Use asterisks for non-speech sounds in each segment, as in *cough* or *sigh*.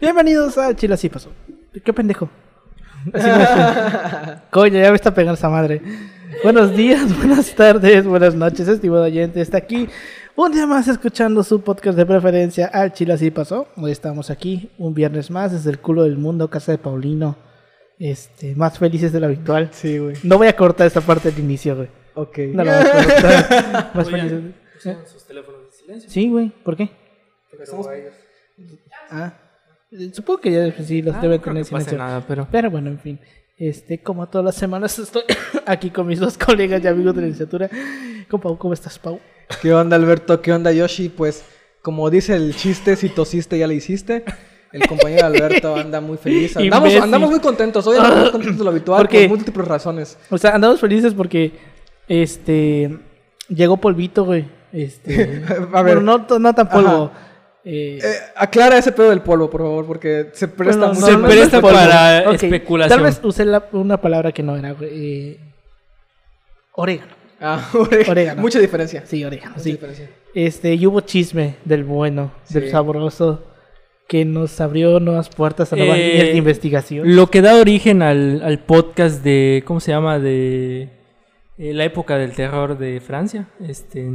Bienvenidos a Chile así pasó. ¿Qué pendejo? Así me- *laughs* Coño, ya me está pegando esa madre. Buenos días, *laughs* buenas tardes, buenas noches, estimado oyente. Está aquí un día más escuchando su podcast de preferencia al Chile así pasó. Hoy estamos aquí un viernes más desde el culo del mundo, casa de Paulino. Este, más felices de lo habitual. Sí, güey. No voy a cortar esta parte del inicio, güey. Ok. No la voy a cortar. *laughs* Más Oigan, felices. pusieron sus teléfonos de silencio. Sí, güey. ¿Por qué? Pero ellos- Ah, supongo que ya sí los Ah, deben no creo tener que pase nada, pero... Pero bueno, en fin. Este, como todas las semanas estoy *coughs* aquí con mis dos colegas y amigos de la licenciatura. Con Pau, ¿cómo estás, Pau? ¿Qué onda, Alberto? ¿Qué onda, Yoshi? Pues, como dice el chiste, si tosiste, ya le hiciste. El compañero *laughs* Alberto anda muy feliz. Andamos, andamos muy contentos. Hoy andamos contentos de lo habitual ¿Por qué? por múltiples razones. O sea, andamos felices porque este llegó polvito, güey. Este, *laughs* A ver. bueno, no, no tan polvo. Ajá. Eh, Eh, aclara ese pedo del polvo, por favor, porque se presta bueno, mucho. se presta para especulación. Tal vez usé la- una palabra que no era. Eh, orégano. Ah, *laughs* orégano. Orégano. Mucha diferencia. Sí, orégano, Mucha sí. diferencia. Este, y hubo chisme del bueno, del Sí. sabroso, que nos abrió nuevas puertas a nuevas Eh, líneas de investigación. Lo que da origen al, al podcast de... ¿Cómo se llama? De... eh, la época del terror de Francia. Este...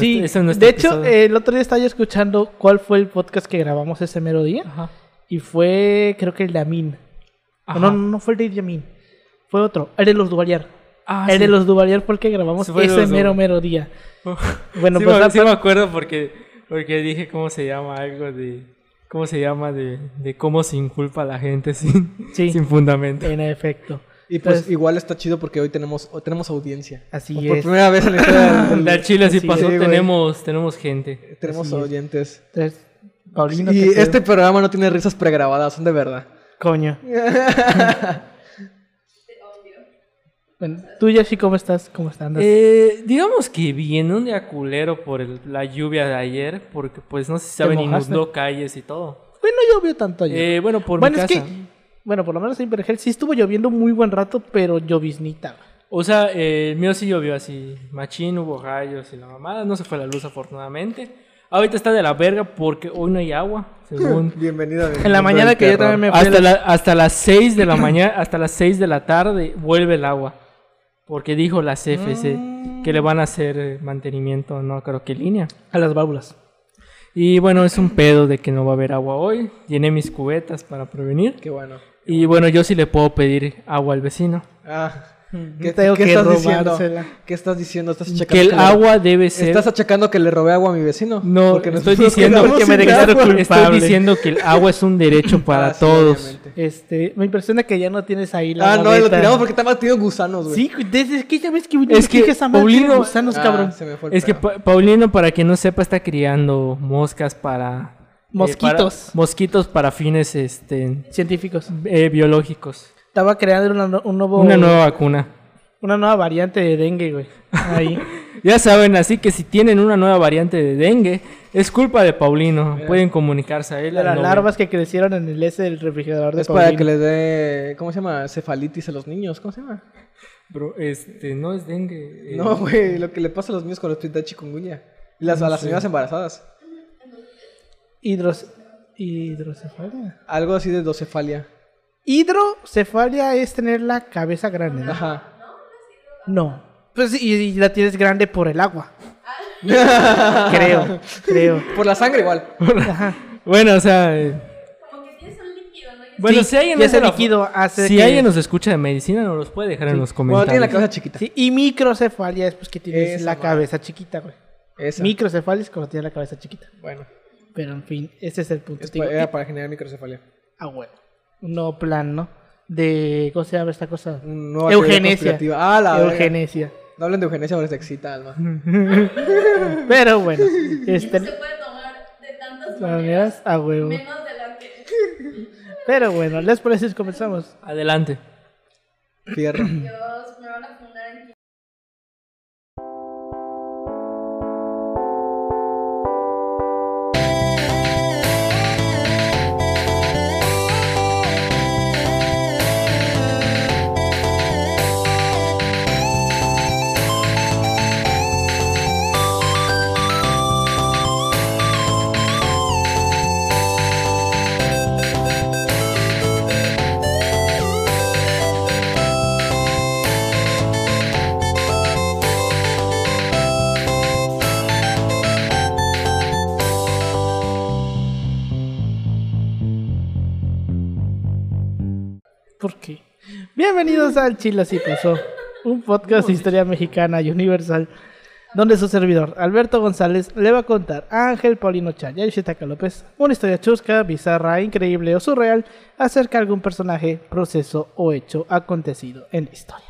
Sí, nuestro- ese es nuestro de hecho, episodio. eh, el otro día estaba yo escuchando cuál fue el podcast que grabamos ese mero día. Ajá. Y fue, creo que el de Amin. Ajá. No, no, no fue el de Yamin. Fue otro. El de los Duvalier. Ah, el sí. de los Duvalier fue el que grabamos Sí, ese mero, mero día. *laughs* *laughs* Bueno, sí, pues me, sí me acuerdo porque, porque dije cómo se llama algo de... ¿Cómo se llama? De, de cómo se inculpa a la gente *laughs* sin, sin fundamento. en efecto. Y pues Entonces- igual está chido porque hoy tenemos, hoy tenemos audiencia. Así Por es. primera vez en la historia del- *laughs* La Chile así Sí, pasó, güey. tenemos, tenemos gente. tenemos Así es. oyentes. Paulino, Y este programa no tiene risas pregrabadas, son de verdad. Coño. *laughs* bueno, tú, Yoshi, ¿cómo estás? ¿Cómo estás? ¿Andas? Eh, digamos que viene un día culero por el- la lluvia de ayer, porque pues no sé si saben, mojaste? inundó calles y todo. Bueno, llovió tanto ayer. Eh, bueno, por bueno, mi es casa. que, bueno, por lo menos en Vergel sí estuvo lloviendo muy buen rato, pero lloviznita. O sea, eh, el mío sí llovió así, machín, hubo rayos y la mamada, no se fue la luz afortunadamente. Ahorita está de la verga porque hoy no hay agua, según... *laughs* Bienvenido. En la mañana que yo también me fui a hasta, la- hasta las 6 de la mañana, hasta las 6 de la tarde vuelve el agua. Porque dijo la CFC que le van a hacer eh, mantenimiento, no creo que línea. a las válvulas. Y bueno, es un pedo de que no va a haber agua hoy. Llené mis cubetas para prevenir. Qué bueno. Y bueno, yo sí le puedo pedir agua al vecino. Ah, ¿qué, tengo qué que estás diciendo? ¿Qué estás diciendo? ¿Estás achacando Que el agua debe ser... ¿Estás achacando que le robé agua a mi vecino? No, Porque estoy *laughs* nosotros diciendo que me culpable. Estoy diciendo que el agua es un derecho *clears throat* para Ah, sí, todos. obviamente. Este, me impresiona que ya no tienes ahí la Ah, no, lo tiramos porque estaba tenido gusanos, güey. Sí, desde que ya ves que Es que esa madre Paulino- gusanos, Ah, cabrón. se me fue el Es que. Pa- Paulino, para quien no sepa, está criando moscas para... eh, Mosquitos. para- mosquitos para fines este, Científicos. eh, biológicos. Estaba creando una, un nuevo, Una nueva vacuna. una nueva variante de dengue, güey. Ahí. *laughs* Ya saben, así que si tienen una nueva variante de dengue, es culpa de Paulino. Pueden comunicarse a él. de las larvas que crecieron en el S del refrigerador de Es para que le dé, ¿cómo se llama? Cefalitis a los niños, ¿cómo se llama? Bro, este, no es dengue. eh, No, güey, lo que le pasa a los niños con los pies de chikungunya. Y las, a las señoras embarazadas. Hidros... Hidrocefalia. Algo así de docefalia. Hidrocefalia es tener la cabeza grande, ¿no? Ajá. No. Pues y, y la tienes grande por el agua. *laughs* creo, creo. Por la sangre igual. Ajá. Bueno, o sea... eh, Como que tienes un líquido, ¿no? Y Bueno, Sí, si alguien ese líquido hace Si que- alguien nos escucha de medicina, nos los puede dejar en los Cuando comentarios. tiene la cabeza chiquita. Sí, y microcefalia es pues que tienes Esa la madre. cabeza chiquita, güey. Esa. Microcefalia es cuando tienes la cabeza chiquita. Bueno, Pero en fin, ese es el punto. es pa- era para generar microcefalia. Ah, bueno. Un nuevo plan, ¿no? De. ¿Cómo se llama esta cosa? Nueva Eugenesia. Ah, la verga. Eugenesia. No hablen de eugenesia porque se excita, Alma. *laughs* Pero bueno, Se este. puede tomar de tantas maneras, maneras, a huevo. menos de la que Pero bueno, ¿les parece si comenzamos? Adelante. Fierro. Bienvenidos al Chile Así Pasó, un podcast de historia mexicana y universal, donde su servidor, Alberto González, le va a contar a Ángel Paulino Chan y a Yoshitaka López una historia chusca, bizarra, increíble o surreal acerca de algún personaje, proceso o hecho acontecido en la historia.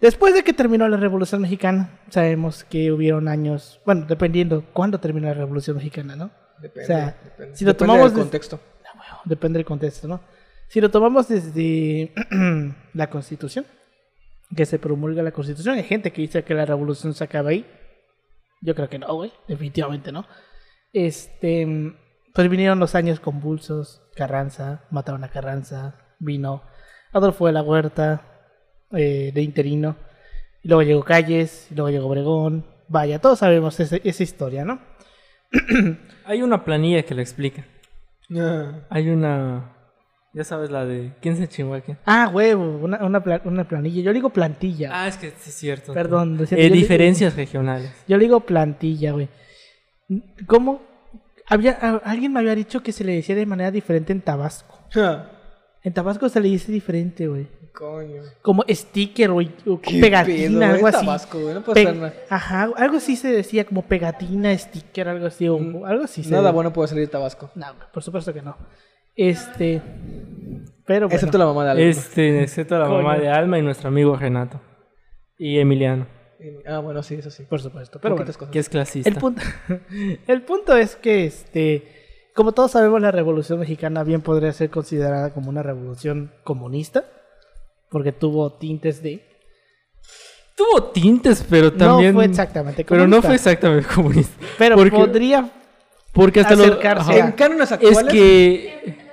Después de que terminó la Revolución Mexicana, sabemos que hubieron años, bueno, dependiendo cuándo terminó la Revolución Mexicana, ¿no? Depende, O sea, depende. si lo Depende tomamos del contexto. Ah, bueno, depende del contexto, ¿no? Si lo tomamos desde *clears throat* la Constitución, que se promulga la Constitución, hay gente que dice que la revolución se acaba ahí. Yo creo que no, güey, definitivamente no. Este, pues vinieron los años convulsos, Carranza, mataron a Carranza, vino Adolfo de la Huerta, eh, de interino, y luego llegó Calles, y luego llegó Obregón, vaya, todos sabemos ese- esa historia, ¿no? *clears throat* Hay una planilla que lo explica. Ah. Hay una. Ya sabes la de. ¿Quién se chingó aquí? Ah, huevo, una, una, una planilla. Yo le digo plantilla. Ah, es que sí es cierto. Perdón, lo siento, Eh, diferencias regionales. Yo le digo plantilla, güey. ¿Cómo? Había, alguien me había dicho que se le decía de manera diferente en Tabasco. En Tabasco se le dice diferente, güey. Coño. Como sticker, güey. o Pegatina, pedo, algo es así. Tabasco, güey, no puede ser nada. Ajá, algo así se decía, como pegatina, sticker, algo así. O, Mm, algo así. se- Nada bueno puede salir de Tabasco. No, por supuesto que no. Este. Pero bueno. Excepto la mamá de Alma. Este, excepto la mamá de Alma y nuestro amigo Renato. Y Emiliano, Ah, bueno, sí, eso sí. Por supuesto. Pero bueno. Cosas. que es clasista. El punto, *laughs* el punto es que, este, como todos sabemos, la Revolución Mexicana bien podría ser considerada como una revolución comunista, porque tuvo tintes de... Tuvo tintes, pero también. no fue exactamente Pero comunista. no fue exactamente comunista. Pero porque, podría... porque hasta los- acercarse ajá. a- En cánones Es que.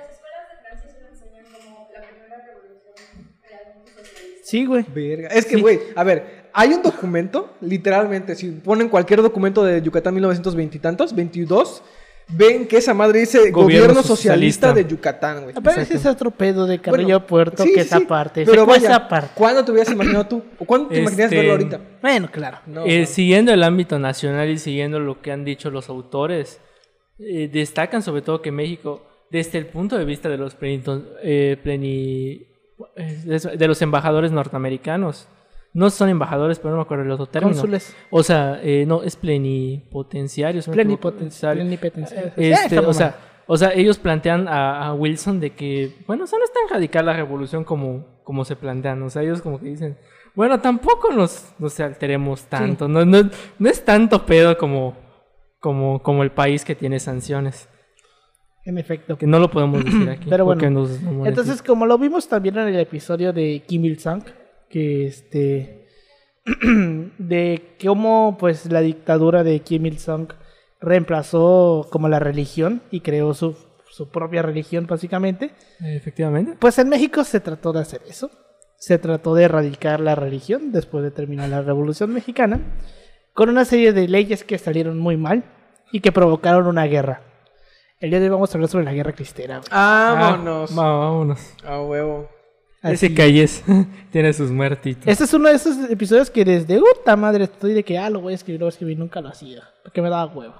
Sí, güey. Verga. Es que, Sí. güey, a ver, hay un documento, literalmente, si ponen cualquier documento de Yucatán 1920 y tantos, 22, ven que esa madre dice Gobierno Gobierno, socialista. Socialista de Yucatán, güey. Pero ese es otro pedo de Carrillo Bueno, Puerto, sí, que sí, esa sí, parte. Pero vaya, esa parte. ¿cuándo te hubieras imaginado tú? ¿O cuándo te imaginas Este, verlo ahorita? Bueno, claro. No, Eh, no. siguiendo el ámbito nacional y siguiendo lo que han dicho los autores, eh, destacan sobre todo que México, desde el punto de vista de los eh, pleni- eh, de- los embajadores norteamericanos, no son embajadores, pero no me acuerdo el otro término. Cónsules. O sea, eh, no, es plenipotenciario. si no me equivoco. Plenipotenciario. plenipotenciario. Este, Esa o, sea, o sea, ellos plantean a, a Wilson de que, bueno, o sea, no es tan radical la revolución como, como se plantean. O sea, ellos como que dicen, bueno, tampoco nos, nos alteremos tanto. No, no, no es tanto pedo como, como, como el país que tiene sanciones. En efecto. Que no lo podemos decir aquí. *clears throat* Pero bueno, nos-. Entonces, como lo vimos también en el episodio de Kim Il-sung, que este *clears throat* de cómo pues la dictadura de Kim Il-sung reemplazó como la religión y creó su, su propia religión básicamente, Efectivamente. pues en México se trató de hacer eso. Se trató de erradicar la religión después de terminar la Revolución Mexicana con una serie de leyes que salieron muy mal y que provocaron una guerra. El día de hoy vamos a hablar sobre la guerra cristera. güey. Vámonos. Ah, va- vámonos. A huevo. Así. Ese calles *laughs* tiene sus muertitos. Este es uno de esos episodios que desde puta madre estoy de que, ah, lo voy a escribir, lo voy a escribir, nunca lo hacía. Porque me daba huevo.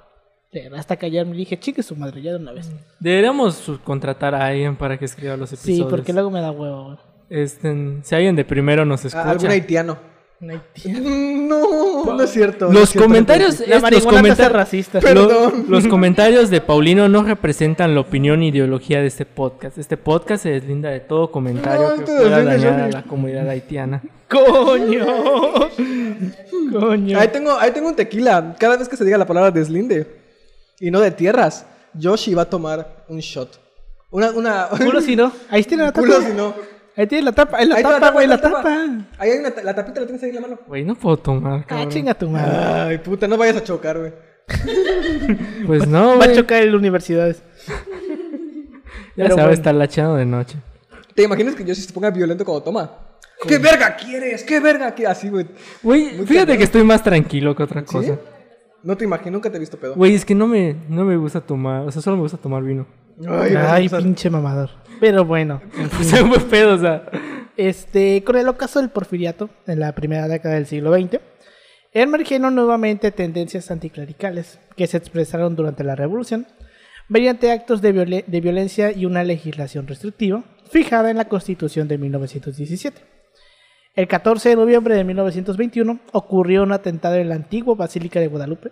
Hasta que ayer me dije, chique su madre, ya de una vez. Deberíamos contratar a alguien para que escriba los episodios. Sí, porque luego me da huevo. güey. Este, si alguien de primero nos escucha. Ah, Algún haitiano. *laughs* No. No, es cierto. es Los cierto, comentarios, La es- los, comenta- racista. Perdón. lo- los *laughs* comentarios de Paulino no representan la opinión e ideología de este podcast. Este podcast se deslinda de todo comentario No, que pueda dañar a la comunidad haitiana. ¡Coño! *laughs* ¡Coño! Ahí tengo, ahí tengo un tequila. Cada vez que se diga la palabra deslinde y no de tierras, Yoshi va a tomar un shot. Una, una. Culo si no. Ahí tiene la tapa. Culo si no. Ahí tiene la tapa. Ahí la Ahí tapa, güey, la tapa. Ahí hay una, la tapita la tienes ahí en la mano. Güey, no puedo tomar, Ah, chinga tu madre. Ay, puta, no vayas a chocar, güey. *laughs* Pues no, Va a güey. chocar en las universidades. *laughs* Ya Pero se va a estar lachando de noche. ¿Te imaginas que Yoshi se ponga violento cuando toma? ¿Qué verga quieres? ¿Qué verga quieres? Así, güey. Güey, fíjate cabrón. que estoy más tranquilo que otra ¿Sí? cosa. No te imagino, nunca te he visto pedo. Güey, es que no me, no me gusta tomar, o sea, solo me gusta tomar vino. Ay, Ay, pinche mamador. Pero bueno, sea, *laughs* buen pedo, o sea. Este, con el ocaso del porfiriato, en la primera década del siglo XX, emergieron nuevamente tendencias anticlericales que se expresaron durante la revolución mediante actos de, de violencia y una legislación restrictiva, fijada en la Constitución de 1917. El 14 de noviembre de 1921 ocurrió un atentado en la antigua Basílica de Guadalupe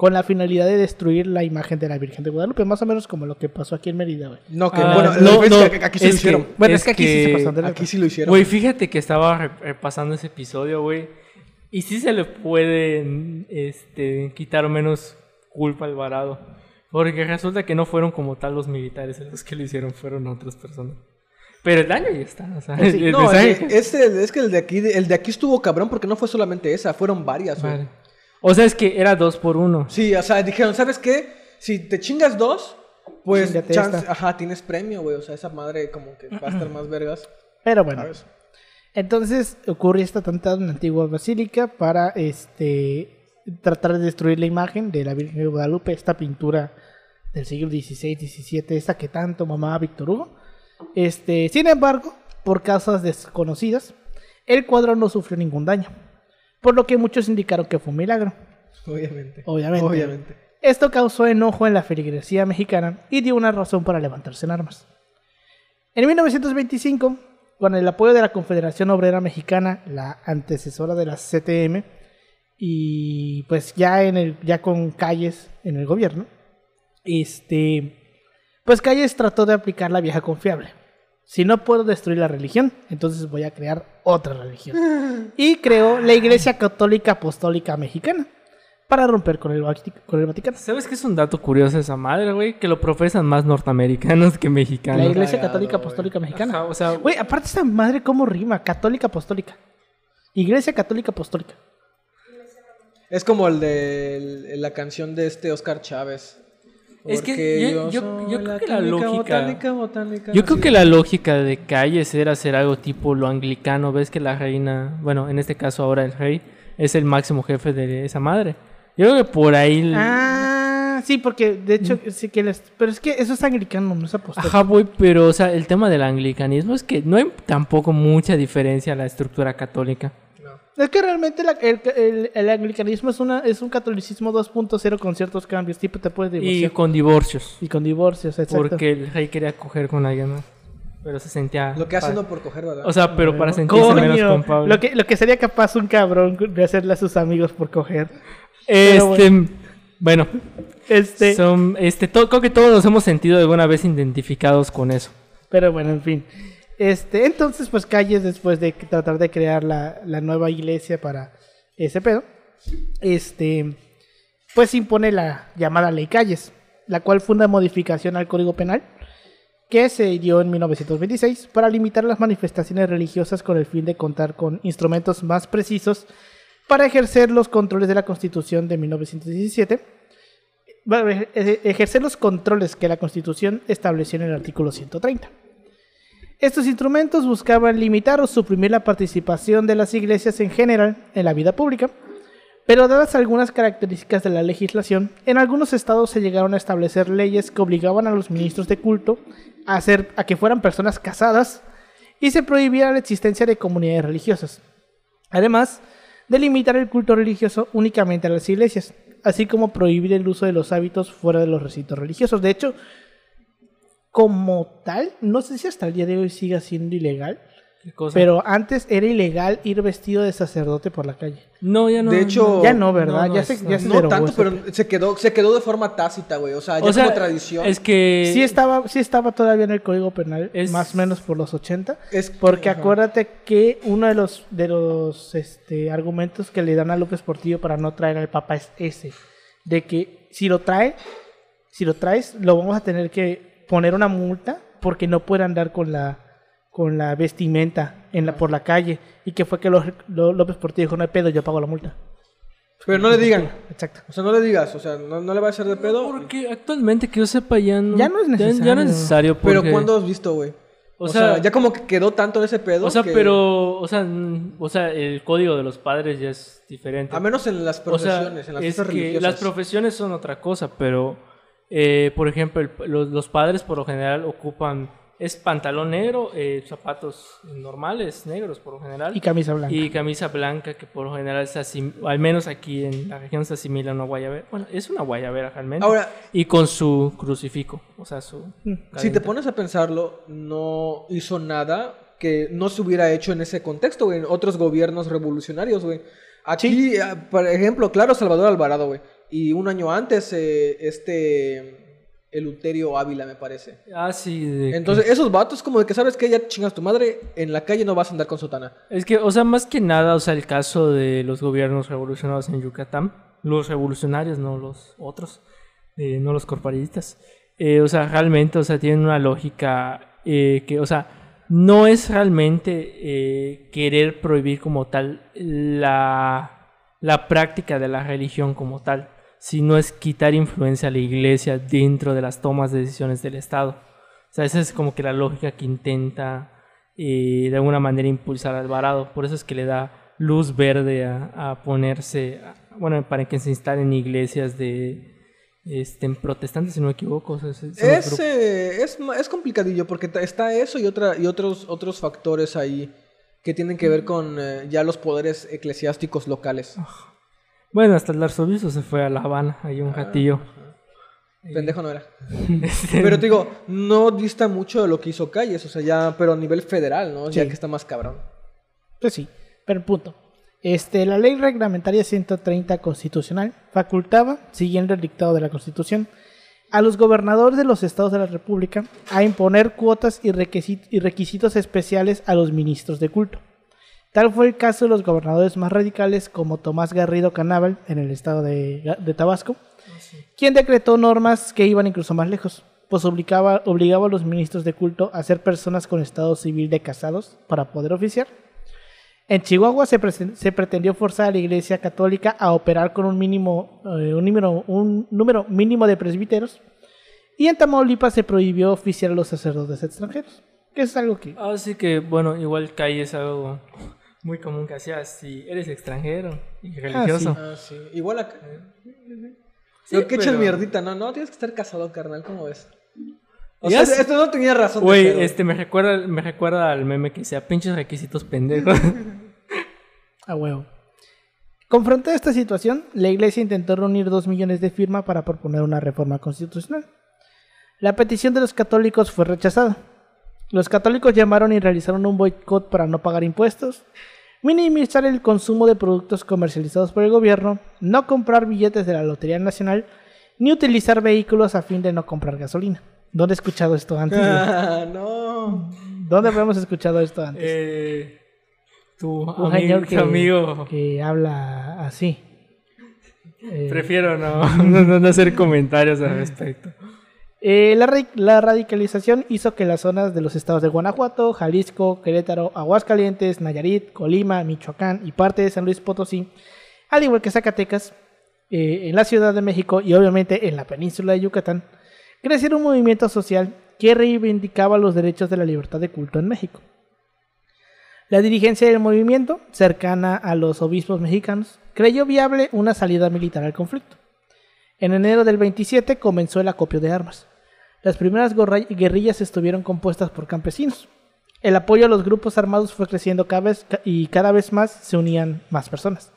con la finalidad de destruir la imagen de la Virgen de Guadalupe, más o menos como lo que pasó aquí en Mérida, güey. No, que Ah, bueno, no, no, que aquí sí lo es que- hicieron. Bueno, es, Es que aquí sí se pasaron de Aquí sí lo hicieron. Güey, fíjate que estaba re- repasando ese episodio, güey. Y sí se le puede este, quitar menos culpa al varado. Porque resulta que no fueron como tal los militares los que lo hicieron, fueron otras personas. Pero el daño ya está. O sea, Pues sí, el- el No, es, el- es que el de aquí el de aquí estuvo cabrón porque no fue solamente esa, fueron varias, güey. Vale. O sea, es que era dos por uno. Sí, o sea, dijeron, ¿sabes qué? Si te chingas dos, pues chance- esta. ajá, tienes premio, güey. O sea, esa madre como que va a estar más vergas. Pero bueno, ¿sabes? entonces ocurre este atentado en la antigua basílica para este tratar de destruir la imagen de la Virgen de Guadalupe, esta pintura del siglo XVI, XVII, esta que tanto mamaba Víctor Hugo. Este, sin embargo, por causas desconocidas, el cuadro no sufrió ningún daño, por lo que muchos indicaron que fue un milagro. Obviamente. Obviamente. Obviamente. Esto causó enojo en la feligresía mexicana y dio una razón para levantarse en armas. En 1925, con el apoyo de la Confederación Obrera Mexicana, la antecesora de la CTM, y pues ya en el ya con Calles en el gobierno, este pues Calles trató de aplicar la vieja confiable. Si no puedo destruir la religión, entonces voy a crear otra religión. *laughs* Y creó la Iglesia Católica Apostólica Mexicana para romper con el, Vati- con el Vaticano. ¿Sabes qué es un dato curioso esa madre, güey? Que lo profesan más norteamericanos que mexicanos. La Iglesia Cagado, Católica. Apostólica Mexicana. Ajá, o sea, Güey, aparte esta madre cómo rima, católica apostólica. Iglesia Católica Apostólica. Es como el de el- la canción de este Oscar Chávez. Es que yo- yo- creo que la lógica- Botánica, botánica, Yo creo que la lógica de Calles era hacer algo tipo lo anglicano. Ves que la reina, bueno, en este caso ahora el rey, es el máximo jefe de esa madre. Yo creo que por ahí. Ah, sí, porque de hecho sí que les... Pero es que eso es anglicano, no es apostólico. Ajá, güey, pero o sea, el tema del anglicanismo es que no hay tampoco mucha diferencia a la estructura católica. Es que realmente la- el, el- el anglicanismo es, una, es un catolicismo 2.0 con ciertos cambios. Tipo, te puedes Y divorciar. con divorcios. Y con divorcios, exacto. Porque el rey quería coger con alguien más. Pero se sentía. Lo que hacen pa- no por coger, ¿verdad? O sea, pero para sentirse menos Coño, culpable. lo que, lo que sería capaz un cabrón de hacerle a sus amigos por coger. Este. Bueno, Este, son, este, to- creo que todos nos hemos sentido alguna vez identificados con eso. Pero bueno, en fin. Este, entonces, pues Calles, después de tratar de crear la, nueva iglesia para ese pedo, este, pues impone la llamada Ley Calles, la cual fue una modificación al Código Penal que se dio en 1926 para limitar las manifestaciones religiosas con el fin de contar con instrumentos más precisos para ejercer los controles de la Constitución de 1917 bueno, e- e- ejercer los controles que la Constitución estableció en el artículo 130. Estos instrumentos buscaban limitar o suprimir la participación de las iglesias en general en la vida pública, pero dadas algunas características de la legislación, en algunos estados se llegaron a establecer leyes que obligaban a los ministros de culto a, hacer, a que fueran personas casadas y se prohibiera la existencia de comunidades religiosas. Además, de limitar el culto religioso únicamente a las iglesias, así como prohibir el uso de los hábitos fuera de los recintos religiosos. De hecho, como tal, no sé si hasta el día de hoy siga siendo ilegal, ¿Qué cosa? pero antes era ilegal ir vestido de sacerdote por la calle. no, ya no. De hecho, Ya no, ¿verdad? no, ya no, se, no. ya se no derogó tanto, ese pero se quedó, se quedó de forma tácita, güey. O sea, ya O sea, como tradición. Es que. Sí estaba, sí estaba todavía en el Código Penal, Es- más o menos por los 80. Es- Porque ajá. acuérdate que uno de los, de los este, argumentos que le dan a López Portillo para no traer al Papa es ese. De que si lo trae, si lo traes, lo vamos a tener que poner una multa porque no puede andar con la con la vestimenta en la, por la calle. Y que fue que López Portillo dijo, no hay pedo, yo pago la multa. Pero no le digan. Exacto. O sea, no le digas. O sea, no, no le va a hacer de pedo. Porque actualmente que yo sepa ya no. Ya no es Ya, no es necesario. necesario. Pero ¿cuándo has visto, güey? O O, sea- sea, ya como que quedó tanto ese pedo. O sea, que- pero. O sea, o sea, el código de los padres ya es diferente. A menos en las O sea, profesiones, en las es que religiosas. las profesiones son otra cosa, pero, eh, por ejemplo, el- los, los padres por lo general ocupan es pantalón negro, eh, zapatos normales, negros por lo general. Y camisa blanca. Y camisa blanca, que por lo general se asim- al menos aquí en la región se asimila a una guayabera. Bueno, es una guayabera realmente. Ahora- y con su crucifijo, o sea, su... Si te pones a pensarlo, no hizo nada que no se hubiera hecho en ese contexto, güey, en otros gobiernos revolucionarios, güey. Aquí, ah, por ejemplo, claro, Salvador Alvarado, güey. Y un año antes, eh, este. Eluterio Ávila, me parece. Ah, sí. de que- Entonces, esos vatos, como de que sabes que ya chingas tu madre, en la calle no vas a andar con sotana. Es que, o sea, más que nada, o sea, el caso de los gobiernos revolucionarios en Yucatán, los revolucionarios, no los otros, eh, no los corporatistas, eh, o sea, realmente, o sea, tienen una lógica eh, que, o sea, no es realmente eh, querer prohibir como tal la, la práctica de la religión como tal, sino es quitar influencia a la iglesia dentro de las tomas de decisiones del Estado. O sea, esa es como que la lógica que intenta eh, de alguna manera impulsar a Alvarado. Por eso es que le da luz verde a, a ponerse, a- bueno, para que se instalen iglesias de este, protestantes, si no me equivoco. o sea, Es, eh, es, es complicadillo porque está eso y, otra, y otros, otros factores ahí que tienen que ver con eh, ya los poderes eclesiásticos locales. Bueno, hasta el arzobispo se fue a La Habana, ahí un ratillo. Pendejo no era. *laughs* Este, Pero te digo, no dista mucho de lo que hizo Calles, o sea, ya, pero a nivel federal, ¿no? Ya Sí. que está más cabrón. Pues sí, pero punto. Este, la ley reglamentaria 130 constitucional facultaba, siguiendo el dictado de la Constitución, a los gobernadores de los estados de la República a imponer cuotas y requisitos especiales a los ministros de culto. Tal fue el caso de los gobernadores más radicales como Tomás Garrido Canábal en el estado de, de Tabasco, quien decretó normas que iban incluso más lejos, pues obligaba, obligaba a los ministros de culto a ser personas con estado civil de casados para poder oficiar. En Chihuahua se, presen- se pretendió forzar a la Iglesia Católica a operar con un, mínimo, eh, un, número, un número mínimo de presbíteros. Y en Tamaulipas se prohibió oficiar a los sacerdotes extranjeros. Que es algo que... Así que, bueno, igual calle es algo muy común que hacías si eres extranjero y religioso. Ah, sí. Igual acá. Sí, Pero que echan pero- mierdita, no, no, tienes que estar casado, carnal, ¿cómo ves? O sea, sé. esto no tenía razón. Güey, este me recuerda, me recuerda al meme que decía pinches requisitos pendejos. *laughs* A huevo. Confrontada esta situación, la Iglesia intentó reunir 2 millones de firmas para proponer una reforma constitucional. La petición de los católicos fue rechazada. Los católicos llamaron y realizaron un boicot para no pagar impuestos, minimizar el consumo de productos comercializados por el gobierno, no comprar billetes de la Lotería Nacional, ni utilizar vehículos a fin de no comprar gasolina. ¿Dónde he escuchado esto antes? *laughs* Ah, no. ¿Dónde habíamos escuchado esto antes? eh, tu Un amigo, señor que, amigo. que habla así. Eh, Prefiero *laughs* no, no, no hacer comentarios al respecto. Eh, la, ra- la radicalización hizo que las zonas de los estados de Guanajuato, Jalisco, Querétaro, Aguascalientes, Nayarit, Colima, Michoacán y parte de San Luis Potosí, al igual que Zacatecas, eh, en la Ciudad de México y obviamente en la península de Yucatán, creciera un movimiento social que reivindicaba los derechos de la libertad de culto en México. La dirigencia del movimiento, cercana a los obispos mexicanos, creyó viable una salida militar al conflicto. En enero del 27 comenzó el acopio de armas. Las primeras guerrillas estuvieron compuestas por campesinos. El apoyo a los grupos armados fue creciendo cada vez y cada vez más se unían más personas.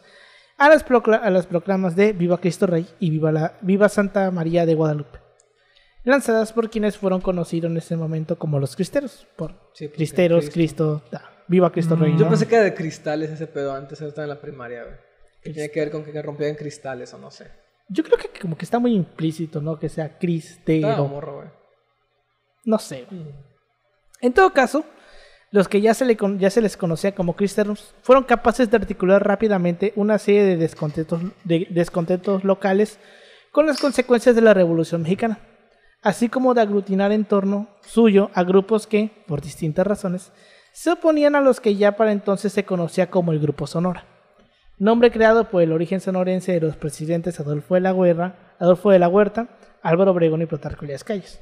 A las, procla- a las proclamas de Viva Cristo Rey y Viva, la, Viva Santa María de Guadalupe, lanzadas por quienes fueron conocidos en ese momento como los cristeros, por Sí, cristeros, Cristo. Cristo, da, Viva Cristo Rey. Yo ¿no? pensé que era de cristales ese pedo antes, estaba en la primaria, güey. Que tenía que ver con que rompían cristales o no sé. Yo creo que como que está muy implícito, ¿no? Que sea cristero. Morro, güey. No sé. En todo caso, los que ya se, le con- ya se les conocía como cristianos fueron capaces de articular rápidamente una serie de descontentos, de descontentos locales con las consecuencias de la Revolución Mexicana, así como de aglutinar en torno suyo a grupos que, por distintas razones, se oponían a los que ya para entonces se conocía como el Grupo Sonora, nombre creado por el origen sonorense de los presidentes Adolfo de la, Guerra, Adolfo de la Huerta, Álvaro Obregón y Plutarco Elías Calles.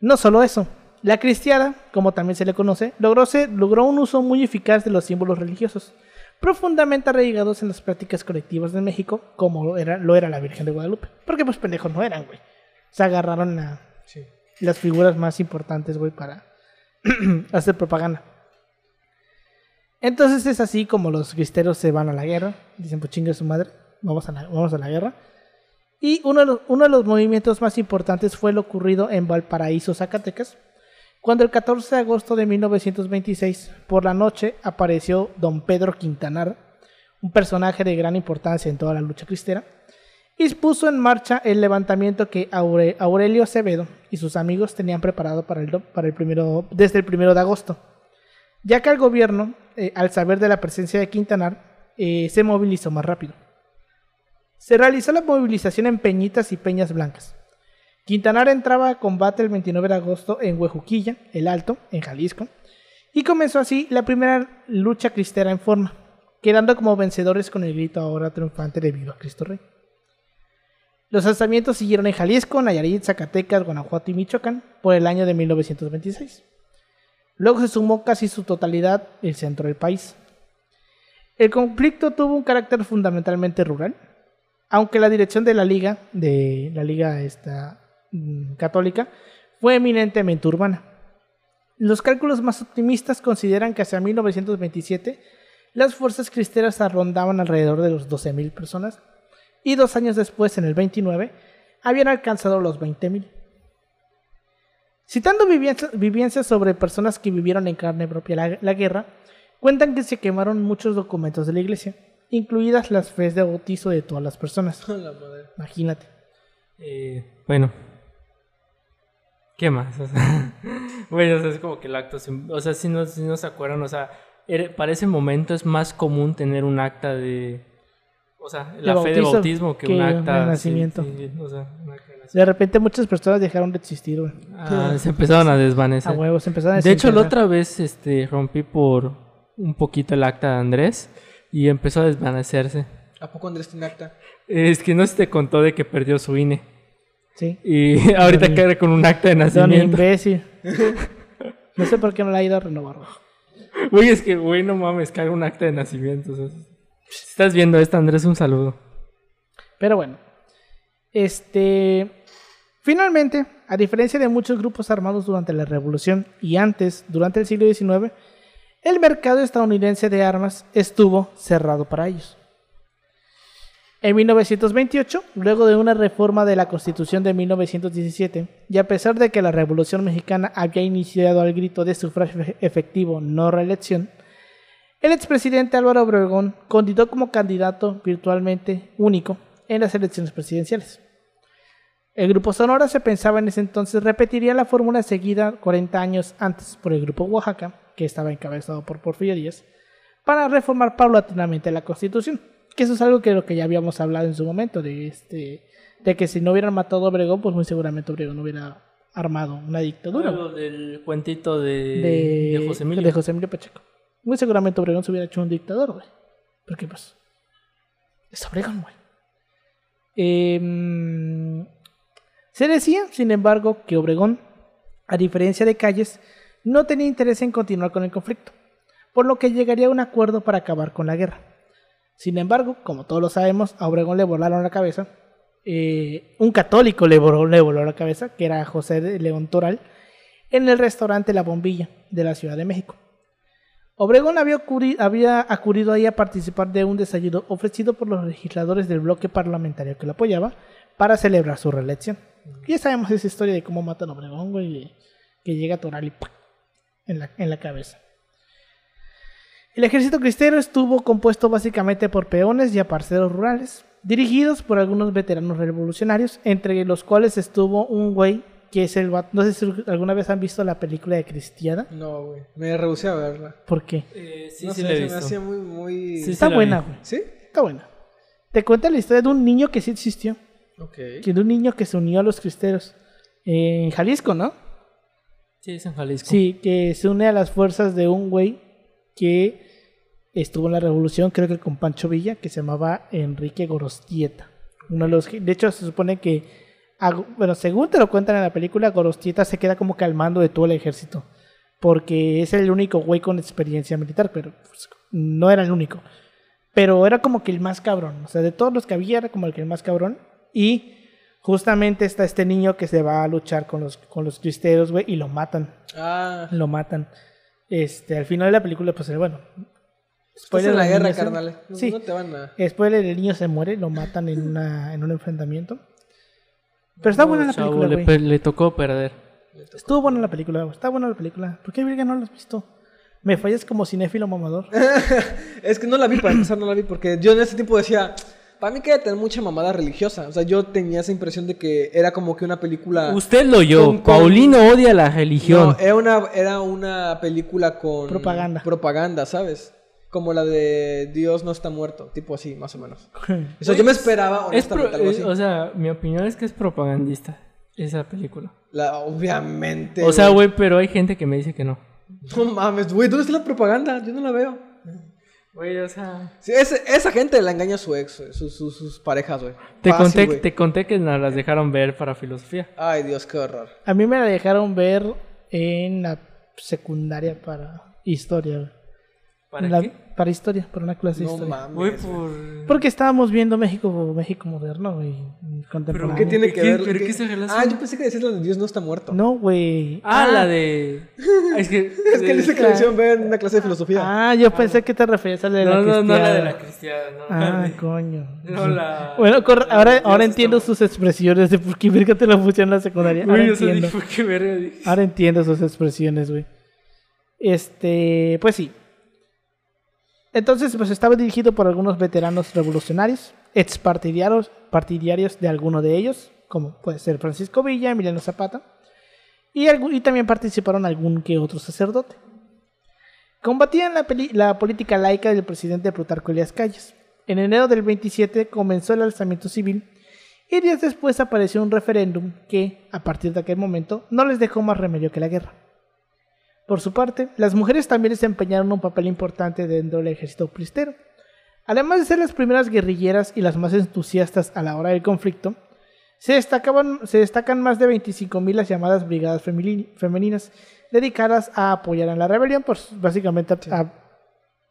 No solo eso, la cristiada, como también se le conoce, logró, un uso muy eficaz de los símbolos religiosos, profundamente arraigados en las prácticas colectivas de México, como era, lo era la Virgen de Guadalupe. Porque pues pendejos no eran, güey. Se agarraron a Sí. las figuras más importantes, güey, para *clears throat* hacer propaganda. Entonces es así como los cristeros se van a la guerra. Dicen, pues chingue su madre, vamos a la, vamos a la guerra. Y uno de, los, uno de los movimientos más importantes fue lo ocurrido en Valparaíso, Zacatecas, cuando el 14 de agosto de 1926, por la noche, apareció don Pedro Quintanar, un personaje de gran importancia en toda la lucha cristera, y puso en marcha el levantamiento que Aure- Aurelio Acevedo y sus amigos tenían preparado para el, para el primero, desde el primero de agosto, ya que el gobierno, eh, al saber de la presencia de Quintanar, eh, se movilizó más rápido. Se realizó la movilización en Peñitas y Peñas Blancas. Quintanar entraba a combate el 29 de agosto en Huejuquilla, el Alto, en Jalisco, y comenzó así la primera lucha cristera en forma, quedando como vencedores con el grito ahora triunfante de Viva Cristo Rey. Los alzamientos siguieron en Jalisco, Nayarit, Zacatecas, Guanajuato y Michoacán por el año de 1926. Luego se sumó casi su totalidad el centro del país. El conflicto tuvo un carácter fundamentalmente rural, aunque la dirección de la liga, de la liga esta, mm, católica, fue eminentemente urbana. Los cálculos más optimistas consideran que hacia 1927 las fuerzas cristeras rondaban alrededor de los 12.000 personas y dos años después, en el 29, habían alcanzado los 20.000. Citando vivencias, sobre personas que vivieron en carne propia la, la guerra, cuentan que se quemaron muchos documentos de la iglesia, incluidas las fees de bautizo de todas las personas. *laughs* La madre. Imagínate. Eh, bueno. ¿Qué más? *laughs* O sea, bueno, o sea, es como que el acto, o sea, si no, si no se acuerdan, o sea, para ese momento es más común tener un acta de, o sea, la fe de bautismo que, que un de acta sí, nacimiento. sí, o sea, un acta de repente muchas personas dejaron de existir, güey. Ah, se empezaron a desvanecer. A huevos, empezaron a De hecho, la otra vez este, rompí por un poquito el acta de Andrés y empezó a desvanecerse. ¿A poco Andrés tiene acta? Es que no se te contó de que perdió su INE. Sí. Y *laughs* ahorita cae con un acta de Don nacimiento. imbécil. *laughs* No sé por qué no la ha ido a renovar. güey. Güey, es que, güey, no mames, cae un acta de nacimiento. o sea, si estás viendo esto, Andrés, un saludo. Pero bueno. Este. Finalmente, a diferencia de muchos grupos armados durante la Revolución y antes, durante el siglo XIX, el mercado estadounidense de armas estuvo cerrado para ellos. En 1928, luego de una reforma de la Constitución de 1917, y a pesar de que la Revolución Mexicana había iniciado al grito de sufragio efe- efectivo no reelección, el expresidente Álvaro Obregón candidató como candidato virtualmente único en las elecciones presidenciales. El Grupo Sonora se pensaba en ese entonces repetiría la fórmula seguida 40 años antes por el Grupo Oaxaca, que estaba encabezado por Porfirio Díaz, para reformar paulatinamente la Constitución. Que eso es algo que lo que ya habíamos hablado en su momento, de, este, de que si no hubieran matado a Obregón, pues muy seguramente Obregón hubiera armado una dictadura Lo del cuentito de, de, de José Emilio. de José Emilio Pacheco. Muy seguramente Obregón se hubiera hecho un dictador, güey. Porque pues es Obregón, güey. Em, se decía, sin embargo, que Obregón, a diferencia de Calles, no tenía interés en continuar con el conflicto, por lo que llegaría a un acuerdo para acabar con la guerra. Sin embargo, como todos lo sabemos, a Obregón le volaron la cabeza. eh, un católico le voló, la cabeza, que era José de León Toral, en el restaurante La Bombilla de la Ciudad de México. Obregón había, había acudido ahí a participar de un desayuno ofrecido por los legisladores del bloque parlamentario que lo apoyaba para celebrar su reelección. Ya sabemos esa historia de cómo matan a Obregón, güey, que llega Toral y ¡pac! en la, en la cabeza. El ejército cristero estuvo compuesto básicamente por peones y aparceros rurales, dirigidos por algunos veteranos revolucionarios, entre los cuales estuvo un güey que es el... No sé si alguna vez han visto la película de Cristiada. No, güey. Me rehusé a verla. ¿Por qué? Eh, sí, no sí, sé, lo he se me hacía muy, muy... Sí, Está buena, vi. güey. ¿Sí? Está buena. Te cuenta la historia de un niño que sí existió. Que de un niño que se unió a los cristeros. eh, en Jalisco, ¿no? Sí, es en Jalisco. Sí, que se une a las fuerzas de un güey que estuvo en la revolución, creo que con Pancho Villa, que se llamaba Enrique Gorostieta. Uno de, los, de hecho, se supone que, bueno, según te lo cuentan en la película, Gorostieta se queda como que al mando de todo el ejército. Porque es el único güey con experiencia militar, pero pues, no era el único. Pero era como que el más cabrón. O sea, de todos los que había, era como el que el más cabrón. Y justamente está este niño que se va a luchar con los, con los cristeros, güey, y lo matan. Ah, Lo matan. Este, al final de la película, pues, bueno. estás en la guerra, se- carnal. No, Sí. no te van a... Spoiler, el niño se muere, lo matan en, una, en un enfrentamiento. Pero está buena la Chavo, película, le, güey. pe- le tocó perder. Estuvo buena la película, güey. Está buena la película. ¿Por qué, Virga, no la has visto? Me fallas como cinéfilo mamador. *laughs* Es que no la vi, para empezar no la vi, porque yo en ese tiempo decía, para mí que debe tener mucha mamada religiosa. O sea, yo tenía esa impresión de que era como que una película... Usted lo oyó. Con- con- Paulino odia la religión. No, era una, era una película con... Propaganda. Propaganda, ¿sabes? Como la de Dios no está muerto, tipo así, más o menos. *laughs* O sea, yo me esperaba, Es pro- honestamente, algo así. o sea, mi opinión es que es propagandista esa película. La- obviamente. o sea, güey, pero hay gente que me dice que no. No mames, güey, ¿dónde está la propaganda? Yo no la veo. Güey, o sea... Sí, ese- esa gente la engaña a su ex, güey, sus, sus, sus parejas, güey. Te, Fácil, conté, güey. te conté que nos las dejaron ver para filosofía. Ay, Dios, qué horror. A mí me la dejaron ver en la secundaria para historia. güey. ¿Para La- qué? Para historia, para una clase de No historia. mames. Por... Porque estábamos viendo México, México moderno, güey. ¿Pero Contemporáneo. ¿Qué tiene que ¿Qué- ver? pero ¿Qué- qué se relaciona? Ah, yo pensé que decías la de Dios no está muerto. No, güey. Ah, la de... *laughs* Es que... Es que dice que la hicieron ver en una clase de filosofía. Ah, yo pensé que te referías a la de la No, no, no, la cristiana. de la cristiana. No, Ah, coño. no la... Bueno, la ahora, ahora entiendo sus expresiones de por qué verga te la pusieron en la secundaria. Ahora Güey, sea, entiendo. dijo, qué verga. Ahora entiendo sus expresiones, güey. Este, pues sí. Entonces, pues estaba dirigido por algunos veteranos revolucionarios, ex partidarios, de alguno de ellos, como puede ser Francisco Villa, Emiliano Zapata, y, también participaron algún que otro sacerdote. Combatían la, la política laica del presidente Plutarco Elías Calles. En enero del 27 comenzó el alzamiento civil y días después apareció un referéndum que, a partir de aquel momento, no les dejó más remedio que la guerra. Por su parte, las mujeres también desempeñaron un papel importante dentro del ejército cristero. Además de ser las primeras guerrilleras y las más entusiastas a la hora del conflicto, se, destacaban, se destacan más de 25.000 las llamadas brigadas femeninas dedicadas a apoyar en la rebelión, pues básicamente a- a-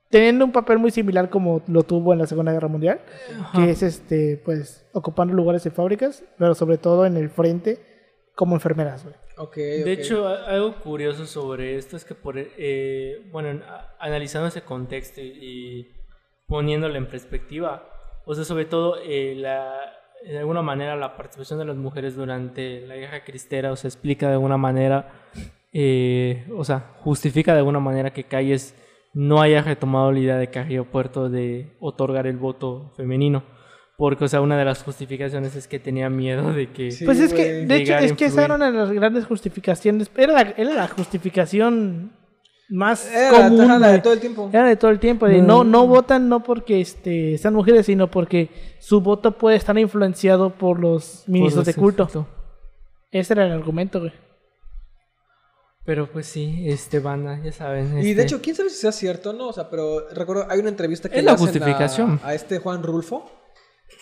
teniendo un papel muy similar como lo tuvo en la Segunda Guerra Mundial, que es este, pues, ocupando lugares en fábricas, pero sobre todo en el frente como enfermeras, güey. De hecho, algo curioso sobre esto es que, por, eh, bueno, analizando ese contexto y, y poniéndolo en perspectiva, o sea, sobre todo, eh, la, de alguna manera, la participación de las mujeres durante la guerra cristera, o sea, explica de alguna manera, eh, o sea, justifica de alguna manera que Calles no haya retomado la idea de Carrillo Puerto de otorgar el voto femenino. Porque, o sea, una de las justificaciones es que tenía miedo de que... Sí, Pues es que, de hecho, es que esa era una de las grandes justificaciones. Era la, era la justificación más Era común. la de todo el tiempo. Era de todo el tiempo. De no, no votan no porque este, sean mujeres, sino porque su voto puede estar influenciado por los ministros de culto. efecto. Ese era el argumento, güey. Pero pues sí, este banda, ya saben. Y de este, hecho, quién sabe si sea cierto o no. O sea, pero recuerdo, hay una entrevista que Es le la hacen justificación. A, a este Juan Rulfo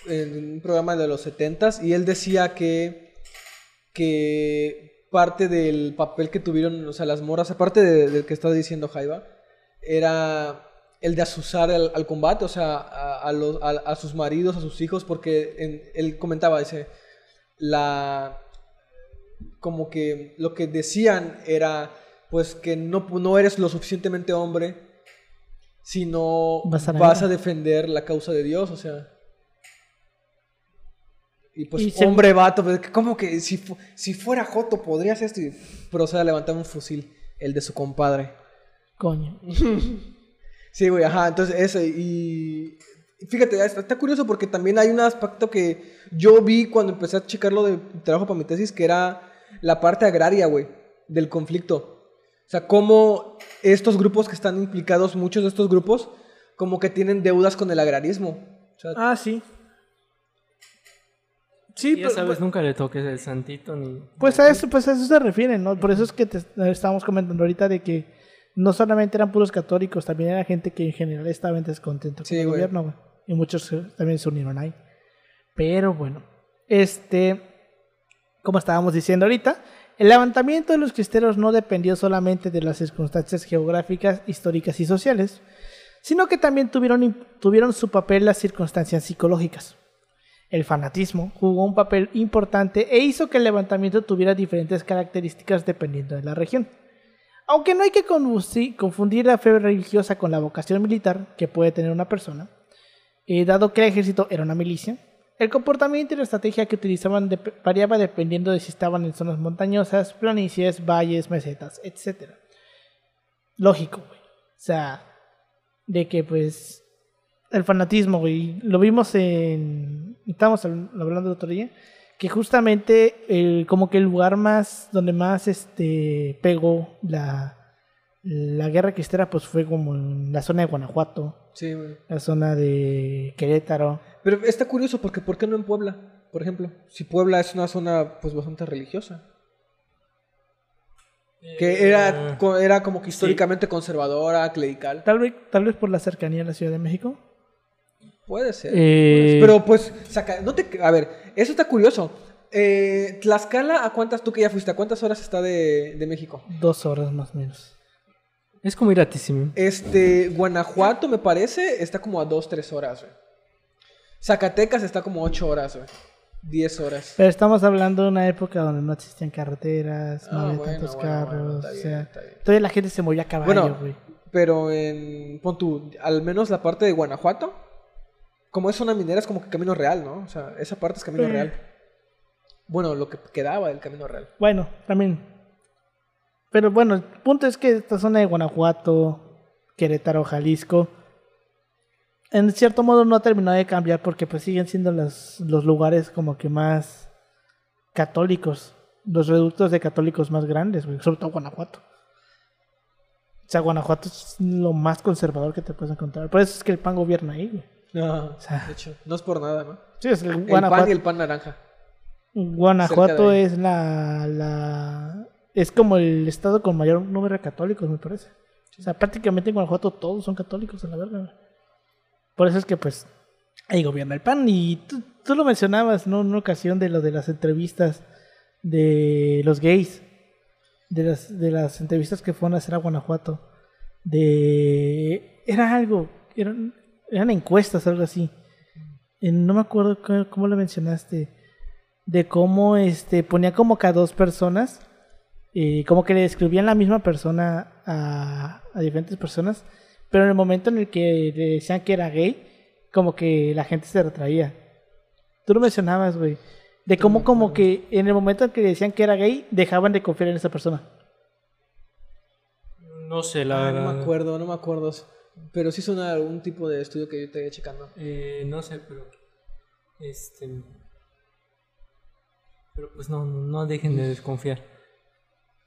en un programa de los 70s y él decía que, que parte del papel que tuvieron, o sea, las moras, aparte de- del que está diciendo Jaiba, era el de asusar al, al combate, o sea, a, a los, a, a sus maridos, a sus hijos, porque en- él comentaba, dice, la como que lo que decían era pues que no, no eres lo suficientemente hombre si no Vas a vas a defender la causa de Dios, o sea. Y pues Y se- hombre vato, pues, como que si, fu- si fuera Joto podrías esto y procede a levantar un fusil, el de su compadre. Coño. *laughs* Sí, güey, ajá, entonces eso, y fíjate, está, está curioso porque también hay un aspecto que yo vi cuando empecé a checar lo de trabajo para mi tesis, que era la parte agraria, güey, del conflicto. O sea, cómo estos grupos que están implicados, muchos de estos grupos, como que tienen deudas con el agrarismo. O sea, Ah, sí. Sí, ya pero- sabes, nunca le toques el santito ni... Pues a eso, pues a eso se refieren, ¿no? Por eso es que te estábamos comentando ahorita de que no solamente eran puros católicos, también era gente que en general estaba en descontento con el güey. gobierno, güey. Y muchos también se unieron ahí. Pero bueno, este, como estábamos diciendo ahorita, el levantamiento de los cristeros no dependió solamente de las circunstancias geográficas, históricas y sociales, sino que también tuvieron, tuvieron su papel las circunstancias psicológicas. El fanatismo jugó un papel importante e hizo que el levantamiento tuviera diferentes características dependiendo de la región. Aunque no hay que confundir la fe religiosa con la vocación militar que puede tener una persona, eh, dado que el ejército era una milicia, el comportamiento y la estrategia que utilizaban variaba dependiendo de si estaban en zonas montañosas, planicies, valles, mesetas, etc. Lógico. O sea, de que pues el fanatismo, güey, lo vimos en... Estábamos habl- hablando el otro día, que justamente el, como que el lugar más, donde más este pegó la, la guerra cristera, pues fue como en la zona de Guanajuato, Sí, güey. la zona de Querétaro. Pero está curioso porque ¿por qué no en Puebla? Por ejemplo, si Puebla es una zona pues bastante religiosa. Que era, co- era como que históricamente conservadora, clerical. Tal vez, tal vez por la cercanía a la Ciudad de México. Puede ser. Eh, ser. Pero pues, saca, no te, a ver, eso está curioso. Eh, Tlaxcala, ¿a cuántas, tú que ya fuiste, a cuántas horas está de, de México? Dos horas más o menos. Es como ir a Tizimín. Este, Guanajuato, me parece, está como a dos, tres horas, güey. Zacatecas está como ocho horas, güey. Diez horas. Pero estamos hablando de una época donde no existían carreteras, no Ah, había bueno, tantos bueno, bueno, carros. o sea, todavía la gente se movía a caballo, güey. pero en, pon tú, al menos la parte de Guanajuato, como es zona minera, es como que camino real, ¿no? O sea, esa parte es camino real. Bueno, lo que quedaba del camino real. Bueno, también. Pero bueno, el punto es que esta zona de Guanajuato, Querétaro, Jalisco, en cierto modo no ha terminado de cambiar porque pues siguen siendo los, los lugares como que más católicos, los reductos de católicos más grandes, sobre todo Guanajuato. O sea, Guanajuato es lo más conservador que te puedes encontrar. Por eso es que el PAN gobierna ahí, güey. No, sea, de hecho, no es por nada, ¿no? Sí, es el pan y el pan naranja. Guanajuato es la, la es como el estado con mayor número de católicos, me parece. O sea, prácticamente en Guanajuato todos son católicos en la verga. Por eso es que pues ahí gobierna el PAN y tú, tú lo mencionabas, ¿no? En una ocasión de lo de las entrevistas de los gays, de las de las entrevistas que fueron a hacer a Guanajuato, de era algo, eran eran encuestas, algo así. No me acuerdo cómo, cómo lo mencionaste de cómo este ponía como que a dos personas eh, como que le describían la misma persona a, a diferentes personas pero en el momento en el que le decían que era gay como que la gente se retraía tú lo mencionabas güey de cómo como que en el momento en que le decían que era gay dejaban de confiar en esa persona No sé, la Ah, verdad. no me acuerdo, no me acuerdo. Pero sí suena algún tipo de estudio que yo te checando. Eh, no sé, pero. Este. Pero pues no, no dejen de desconfiar.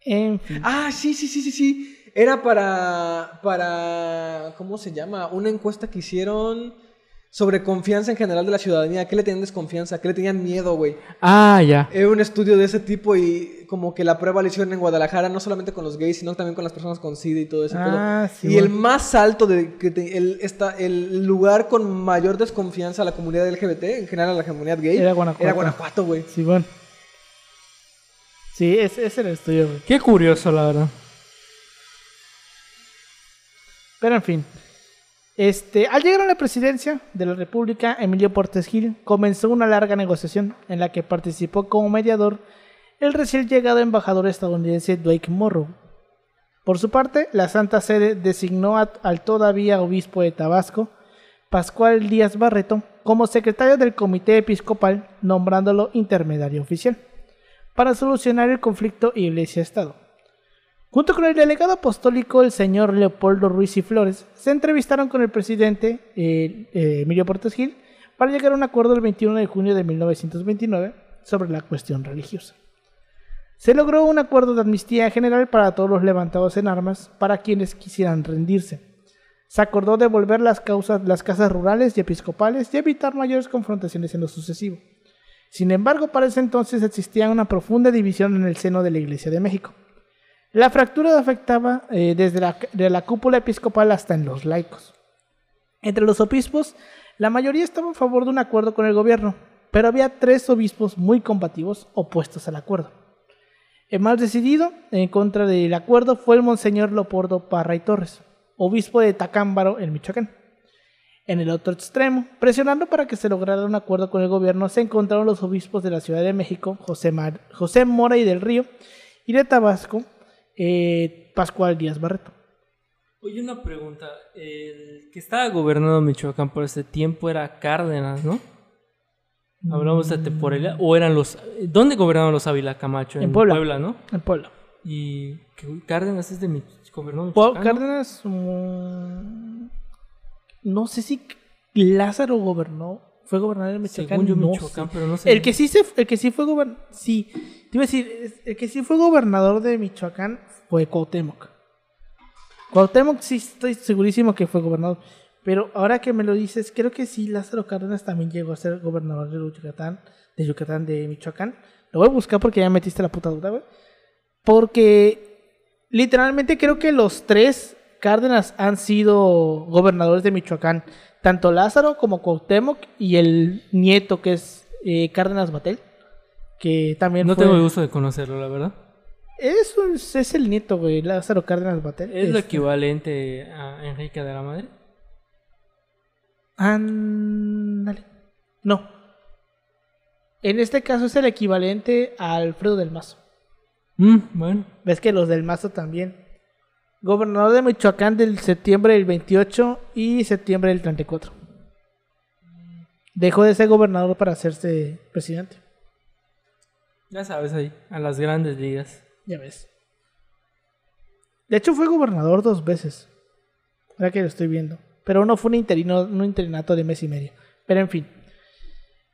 en fin Ah, sí, sí, sí, sí, sí. Era para, para, ¿cómo se llama? Una encuesta que hicieron sobre confianza en general de la ciudadanía. ¿Qué le tenían desconfianza? ¿Qué le tenían miedo, güey? Ah, ya. Era un estudio de ese tipo y como que la prueba la hicieron en Guadalajara, no solamente con los gays, sino también con las personas con SIDA y todo eso. Ah, sí, y el más alto, de, que te- el, esta, el lugar con mayor desconfianza a la comunidad LGBT, en general a la comunidad gay, Era Guanajuato. Era Guanajuato, güey. sí bueno sí ese, ese era el estudio güey. Qué curioso, la verdad. Pero en fin. Este, al llegar a la presidencia de la República, Emilio Portes Gil comenzó una larga negociación en la que participó como mediador el recién llegado embajador estadounidense Dwight Morrow. Por su parte, la Santa Sede designó al todavía obispo de Tabasco, Pascual Díaz Barreto, como secretario del Comité Episcopal, nombrándolo intermediario oficial, para solucionar el conflicto Iglesia-Estado. Junto con el delegado apostólico, el señor Leopoldo Ruiz y Flores, se entrevistaron con el presidente eh, eh, Emilio Portes Gil para llegar a un acuerdo el 21 de junio de 1929 sobre la cuestión religiosa. Se logró un acuerdo de amnistía general para todos los levantados en armas para quienes quisieran rendirse. Se acordó devolver las, causas, las casas rurales y episcopales y evitar mayores confrontaciones en lo sucesivo. Sin embargo, para ese entonces existía una profunda división en el seno de la Iglesia de México. La fractura afectaba eh, desde la, cúpula episcopal hasta en los laicos. Entre los obispos, la mayoría estaba a favor de un acuerdo con el gobierno, pero había tres obispos muy combativos opuestos al acuerdo. El más decidido en contra del acuerdo fue el monseñor Leopoldo Parra y Torres, obispo de Tacámbaro, en Michoacán. En el otro extremo, presionando para que se lograra un acuerdo con el gobierno, se encontraron los obispos de la Ciudad de México, José, Mar- José Mora y del Río, y de Tabasco, eh, Pascual Díaz Barreto. Oye, una pregunta. El que estaba gobernando Michoacán por ese tiempo era Cárdenas, ¿no? Hablamos de temporalidad. ¿O eran los... ¿Dónde gobernaban los Ávila Camacho? En Puebla. ¿no? En Puebla. Y Cárdenas es de mi... gobernó Michoacán. Cárdenas, mm, no sé si Lázaro gobernó, fue gobernador de Michoacán. Según yo, no Michoacán, sé. pero no sé. El que sí se, el que sí fue gobernador, sí, te iba a decir, el que sí fue gobernador de Michoacán fue Cuauhtémoc. Cuauhtémoc sí estoy segurísimo que fue gobernador, pero ahora que me lo dices, creo que sí Lázaro Cárdenas también llegó a ser gobernador de Yucatán, de Yucatán de Michoacán. Lo voy a buscar porque ya metiste la puta duda, güey. Porque literalmente creo que los tres Cárdenas han sido gobernadores de Michoacán, tanto Lázaro como Cuauhtémoc y el nieto que es eh, Cárdenas Batel, que también No fue... tengo el gusto de conocerlo, la verdad. Es, es el nieto, güey, Lázaro Cárdenas Batel. ¿Es lo Este, equivalente a Enrique de la Madre? Ándale. No. En este caso es el equivalente a Alfredo del Mazo. Mm, bueno. Ves que los del Mazo también. Gobernador de Michoacán del septiembre del 28 y septiembre del 34. Dejó de ser gobernador para hacerse presidente. Ya sabes ahí, a las grandes ligas. Ya ves. De hecho fue gobernador dos veces. Ahora que lo estoy viendo. Pero uno fue un interino, un interinato de mes y medio. Pero en fin.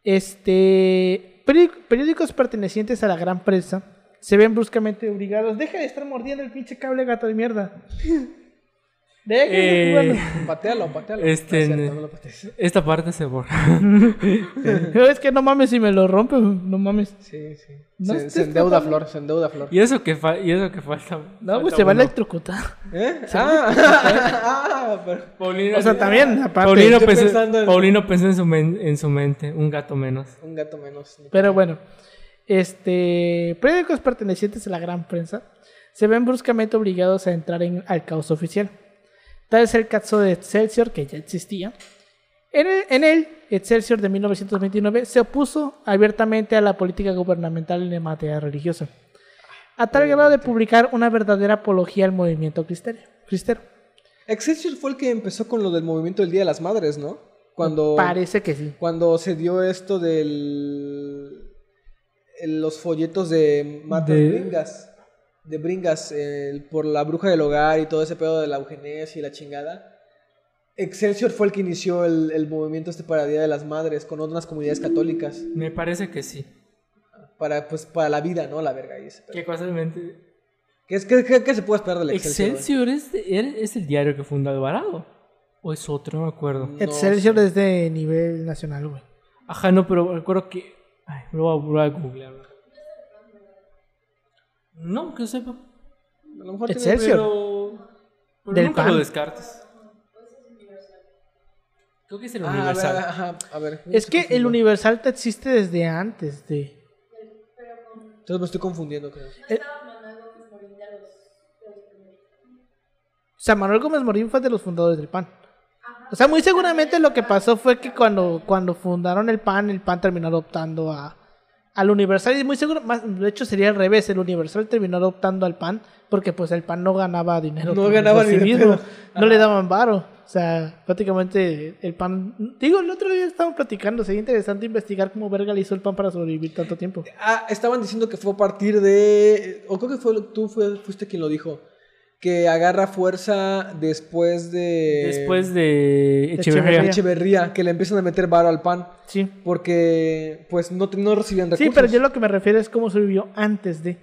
Este. peri- Periódicos pertenecientes a la gran prensa se ven bruscamente obligados. Deja de estar mordiendo el pinche cable gato de mierda. Deja de Eh, jugarlo. Patealo, patealo. Este, No cierto, no lo patees. Esta parte se borra. *laughs* Es que no mames si me lo rompe, no mames. Sí, sí. No se, endeuda Flor, se endeuda Flor. y eso que, fa- y eso que falta. No, pues se va a electrocutar. ¿Eh? Ah, *laughs* ah, pero- Paulino, O sea, también, aparte. Paulino, pensó, pensando en- Paulino pensó en su, men- en su mente, un gato menos. un gato menos. Pero bueno, este, periódicos pertenecientes a la gran prensa se ven bruscamente obligados a entrar en, al caos oficial. Tal es el caso de Excelsior, que ya existía. En el, en él, Excelsior de 1929 se opuso abiertamente a la política gubernamental en materia religiosa, a tal grado de publicar una verdadera apología al movimiento cristero. cristero. Excelsior fue el que empezó con lo del movimiento del Día de las Madres, ¿no? Cuando, Parece que sí. cuando se dio esto del... los folletos de Marta De- Bringas. De Bringas, por la bruja del hogar y todo ese pedo de la eugenesia y la chingada. Excelsior fue el que inició el, el movimiento este para Día de las Madres con otras comunidades católicas. Me parece que sí. Para, pues, para la vida, ¿no? La verga y ese pedo. Que casualmente. ¿Qué, es, qué, qué- qué se puede esperar del Excelsior? Excelsior es, era- es el diario que fundó Alvarado. ¿O es otro? No me acuerdo. No Excelsior es de nivel nacional, güey. Ajá, no, pero recuerdo que. Ay, lo voy a, voy a googlear. No, que sepa. A lo mejor tiene- Excelsior. Pero. Pero Del nunca PAN. lo descartes. Creo que es el Ah, a ver, universal. ajá, a ver. Es que el. Universal te existe desde antes de... Entonces me estoy confundiendo, creo. Eh, Estaba Manuel Gómez Morín de los, de los primeros. O sea, Manuel Gómez Morín fue de los fundadores del PAN. O sea, muy seguramente lo que pasó fue que cuando, cuando fundaron el PAN, el PAN terminó adoptando a, al Universal. Y muy seguro, más, de hecho sería al revés, el Universal terminó adoptando al PAN porque pues el PAN no ganaba dinero. No ganaba sí mismo. pedo. No le daban varo. O sea, prácticamente el PAN... Digo, el otro día estábamos platicando, sería interesante investigar cómo verga le hizo el PAN para sobrevivir tanto tiempo. Ah, estaban diciendo que fue a partir de. O creo que fue, tú fue- fuiste quien lo dijo. Que agarra fuerza después de. Después de Echeverría. Que le empiezan a meter varo al pan. Sí. Porque, pues, no, no recibían recursos. Sí, pero yo lo que me refiero es cómo sobrevivió antes de.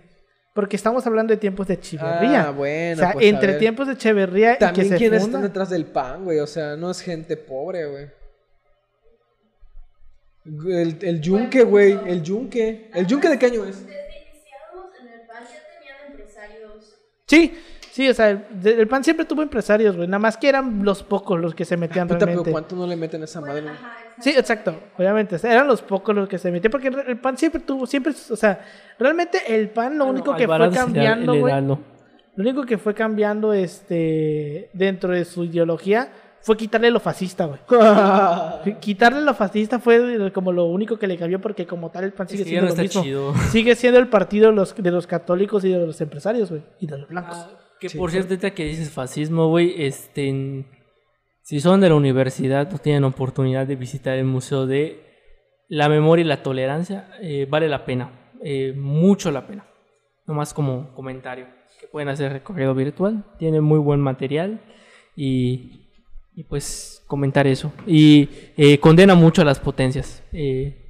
Porque estamos hablando de tiempos de Echeverría. Ah, bueno. o sea, pues, a entre ver. tiempos de Echeverría y que También se quiénes funda- están detrás del pan, güey. O sea, no es gente pobre, güey. El, el yunque, güey. El yunque. ¿El yunque de qué año es? Desde iniciados en el PAN ya tenían empresarios. Sí, sí, o sea, el, el PAN siempre tuvo empresarios, güey. Nada más que eran los pocos los que se metían Puta, pero realmente. ¿cuánto no le meten a esa madre? Bueno, ajá, exacto. Sí, exacto, obviamente. o sea, eran los pocos los que se metían. Porque el PAN siempre tuvo, siempre, o sea, realmente el PAN lo único que fue cambiando, güey. Lo único que fue cambiando este dentro de su ideología fue quitarle lo fascista, güey. *laughs* Quitarle lo fascista fue como lo único que le cambió porque como tal el PAN sigue Es que ya siendo no lo mismo. chido. Sigue siendo el partido de los, de los católicos y de los empresarios, güey. Y de los blancos. Ah, que por cierto, ahorita que dices fascismo, güey, este, si son de la universidad, no tienen oportunidad de visitar el Museo de la Memoria y la Tolerancia, eh, vale la pena, eh, mucho la pena. Nomás como comentario, que pueden hacer recorrido virtual, tiene muy buen material y, y pues comentar eso. Y eh, condena mucho a las potencias, eh,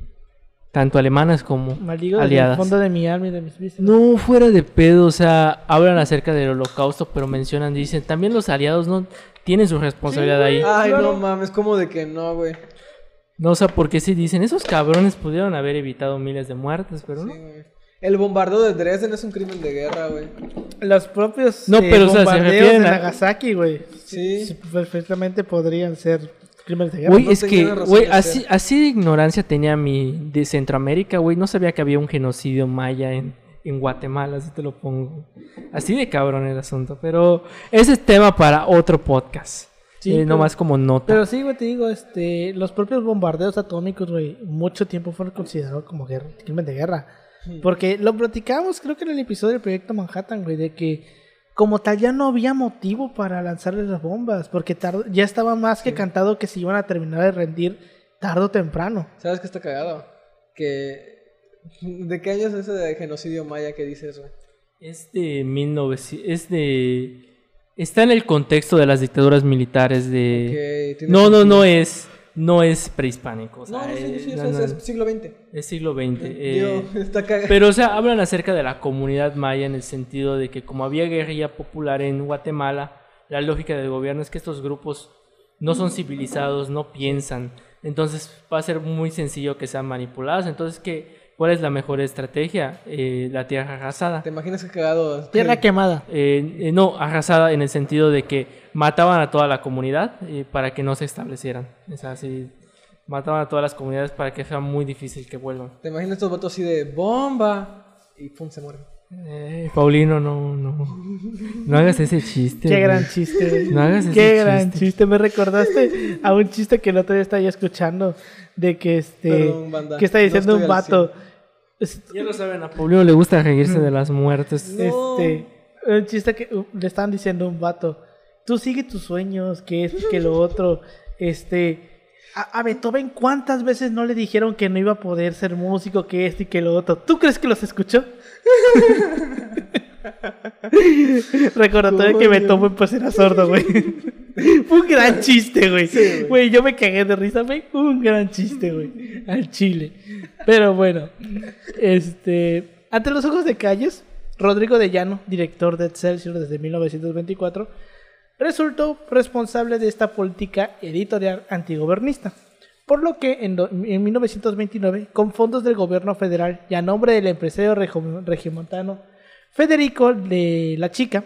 tanto alemanas como Maldigo aliadas. fondo de mi alma y de mis. No, fuera de pedo, o sea, hablan acerca del holocausto, pero mencionan, dicen, también los aliados no tienen su responsabilidad ahí. Ay, Claro. no mames, como de que no, güey. No, o sea, porque si dicen, esos cabrones pudieron haber evitado miles de muertes, pero no. Sí, güey. El bombardeo de Dresden es un crimen de guerra, güey. Los propios No, eh, pero, o sea, se bombardeos refieren de a- Nagasaki, güey. Sí. Sí, Perfectamente podrían ser crímenes de guerra. Güey, no es que, güey, así, así de ignorancia tenía mi de Centroamérica, güey. No sabía que había un genocidio maya en, en Guatemala, así te lo pongo. Así de cabrón el asunto, pero ese es tema para otro podcast. Sí, Eh, pero- nomás como nota. Pero sí, güey, te digo, este, los propios bombardeos atómicos, güey, mucho tiempo fueron considerados como guerra, crimen de guerra. Porque lo platicábamos, creo que en el episodio del Proyecto Manhattan, güey, de que como tal ya no había motivo para lanzarles las bombas, porque ya estaba más que cantado que se iban a terminar de rendir tarde o temprano. ¿Sabes qué está cagado? Que... ¿De qué año es ese de genocidio maya que dices, güey? Es de 1900, es de... Está en el contexto de las dictaduras militares de... No, no, no es, no es prehispánico. o sea, No, no, sí, eh, sí, no, es, no, es siglo XX. es siglo XX. eh, Digo, está cagado. pero, o sea, hablan acerca de la comunidad maya en el sentido de que como había guerrilla popular en Guatemala, la lógica del gobierno es que estos grupos no son civilizados, no piensan. Entonces va a ser muy sencillo que sean manipulados. Entonces, ¿qué, ¿cuál es la mejor estrategia? Eh, la tierra arrasada. ¿Te imaginas qué cagado? Tierra quemada. Eh, eh, no, arrasada en el sentido de que mataban a toda la comunidad eh, para que no se establecieran. O sea, sí, mataban a todas las comunidades para que sea muy difícil que vuelvan. ¿Te imaginas estos vatos así de bomba? Y pum, se mueren. Eh, Paulino, no, no. No hagas ese chiste. Qué güey. gran chiste. No hagas ese Qué gran chiste. chiste. Me recordaste a un chiste que el otro día estaba escuchando de que este Perdón, banda. que está diciendo un vato. Ya lo saben, a Paulino le gusta reírse de las muertes. No. Este, un chiste que uh, le estaban diciendo a un vato, tú sigue tus sueños, que es que lo otro, este, a, a Beethoven cuántas veces no le dijeron que no iba a poder ser músico, que esto y que lo otro, ¿tú crees que los escuchó? *laughs* Recordatorio que. Beethoven pues era sordo, güey. *laughs* Fue un gran chiste, güey. güey. Güey, yo me cagué de risa, güey. Un gran chiste, güey. Al chile. Pero bueno, este, ante los ojos de calles, Rodrigo de Llano, director de Excelsior desde 1924, resultó responsable de esta política editorial antigobernista. Por lo que en, do- en 1929, con fondos del gobierno federal y a nombre del empresario regiomontano Federico de la Chica,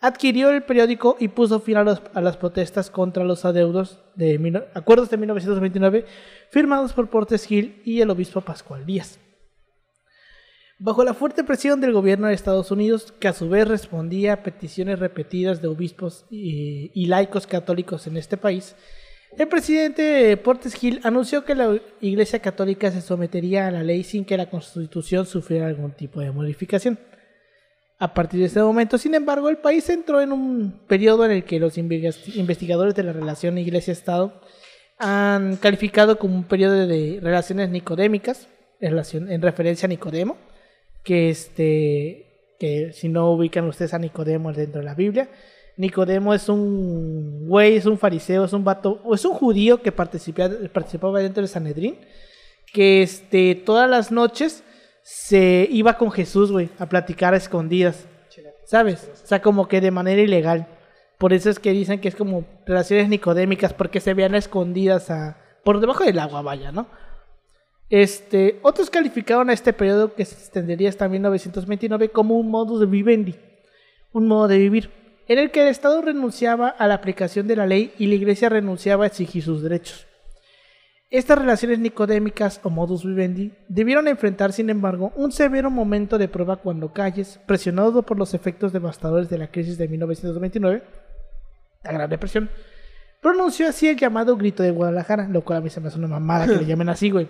adquirió el periódico y puso fin a, a las protestas contra los adeudos de acuerdos de 1929 firmados por Portes Gil y el obispo Pascual Díaz. Bajo la fuerte presión del gobierno de Estados Unidos, que a su vez respondía a peticiones repetidas de obispos y, laicos católicos en este país, el presidente Portes Gil anunció que la Iglesia Católica se sometería a la ley sin que la Constitución sufriera algún tipo de modificación. A partir de ese momento, sin embargo, el país entró en un periodo en el que los inves- investigadores de la relación Iglesia-Estado han calificado como un periodo de relaciones nicodémicas, en referencia a Nicodemo, que este que si no ubican ustedes a Nicodemo dentro de la Biblia, Nicodemo es un güey, es un fariseo, es un vato, o es un judío que participa- participaba dentro del Sanedrín, que este todas las noches se iba con Jesús, güey, a platicar a escondidas, ¿sabes? O sea, como que de manera ilegal. Por eso es que dicen que es como relaciones nicodémicas, porque se veían a escondidas a, por debajo del agua, vaya, ¿no? Este, otros calificaron a este periodo que se extendería hasta 1929 como un modus vivendi, un modo de vivir, en el que el Estado renunciaba a la aplicación de la ley y la Iglesia renunciaba a exigir sus derechos. Estas relaciones nicodémicas o modus vivendi debieron enfrentar, sin embargo, un severo momento de prueba cuando Calles, presionado por los efectos devastadores de la crisis de 1929, la Gran Depresión, pronunció así el llamado grito de Guadalajara, lo cual a mí se me hace una mamada que le *laughs* llamen así, güey.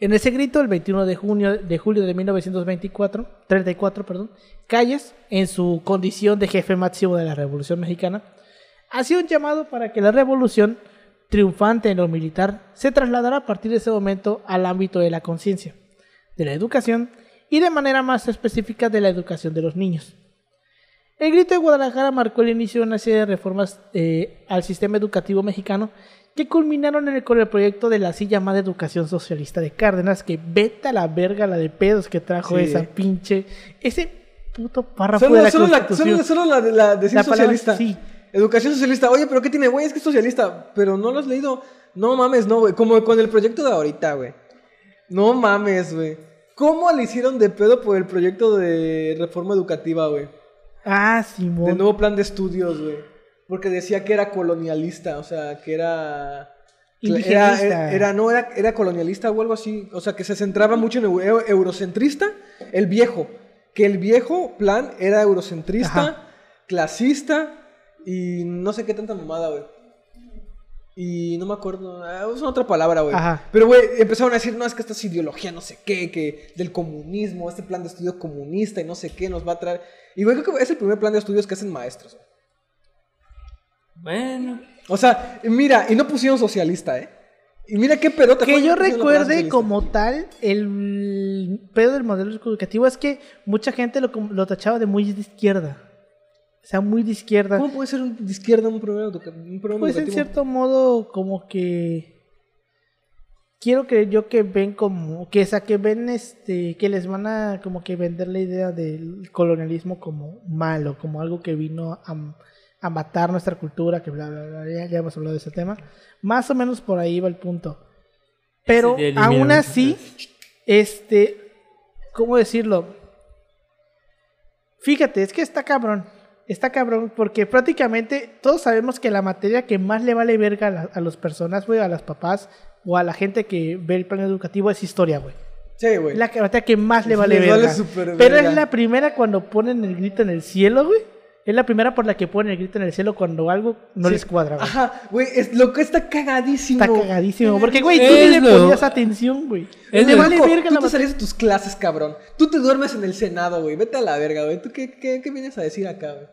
En ese grito, el 21 de, junio, de julio de 1924, 34, perdón, Calles, en su condición de jefe máximo de la Revolución Mexicana, hacía un llamado para que la revolución, triunfante en lo militar, se trasladara a partir de ese momento al ámbito de la conciencia, de la educación y de manera más específica de la educación de los niños. El grito de Guadalajara marcó el inicio de una serie de reformas eh, al sistema educativo mexicano que culminaron en el, con el proyecto de la así llamada educación socialista de Cárdenas, que vete a la verga la de pedos que trajo Sí. esa pinche... Ese puto párrafo de Solo, la solo la, solo, solo la, de- la decir La palabra- socialista. sí. Educación socialista. Oye, pero ¿qué tiene, güey? Es que es socialista. Pero no lo has leído. No mames, no, güey. Como con el proyecto de ahorita, güey. No mames, güey. ¿Cómo le hicieron de pedo por el proyecto de reforma educativa, güey? Ah, Del Simón. nuevo plan de estudios, güey. Porque decía que era colonialista, o sea, que era... Indigenista. Era, era- no, era, era colonialista o algo así. O sea, que se centraba mucho en eu- eu- eurocentrista, el viejo. Que el viejo plan era eurocentrista, Ajá. clasista y no sé qué tanta mamada, güey. Y no me acuerdo, ah, es otra palabra, güey. Pero, güey, empezaron a decir, no, es que esta es ideología, no sé qué, que del comunismo, este plan de estudio comunista y no sé qué nos va a traer. Y, güey, creo que es el primer plan de estudios que hacen maestros, güey. Bueno, O sea, mira, y no pusieron socialista, ¿eh? Y mira qué pedota. Que yo recuerde como tal, el pedo del modelo educativo es que mucha gente lo, lo tachaba de muy de izquierda. O sea, muy de izquierda. ¿Cómo puede ser un- de izquierda un programa, un programa Pues en educativo? cierto modo, como que quiero que yo que ven como que o sea, que ven este que les van a como que vender la idea del colonialismo como malo, como algo que vino a, a matar nuestra cultura, que bla bla bla, ya, ya hemos hablado de ese tema. Más o menos por ahí va el punto. Pero aún así, este, ¿cómo decirlo? Fíjate, es que está cabrón. Está cabrón porque prácticamente todos sabemos que la materia que más le vale verga a, la- a las personas, güey, a las papás o a la gente que ve el plan educativo es historia, güey. Sí, güey. La materia que más le vale vale verga. Pero verga. es la primera cuando ponen el grito en el cielo, güey. Es la primera por la que ponen el grito en el cielo cuando algo no Sí. les cuadra, güey. Ajá, güey, es, lo que está cagadísimo. Está cagadísimo. Porque, güey, tú ni le ponías atención, güey. Es lo- vale Loco, verga tú la te salías de tus clases, cabrón. Tú te duermes en el Senado, güey. Vete a la verga, güey. ¿Tú qué, qué, qué vienes a decir acá, güey?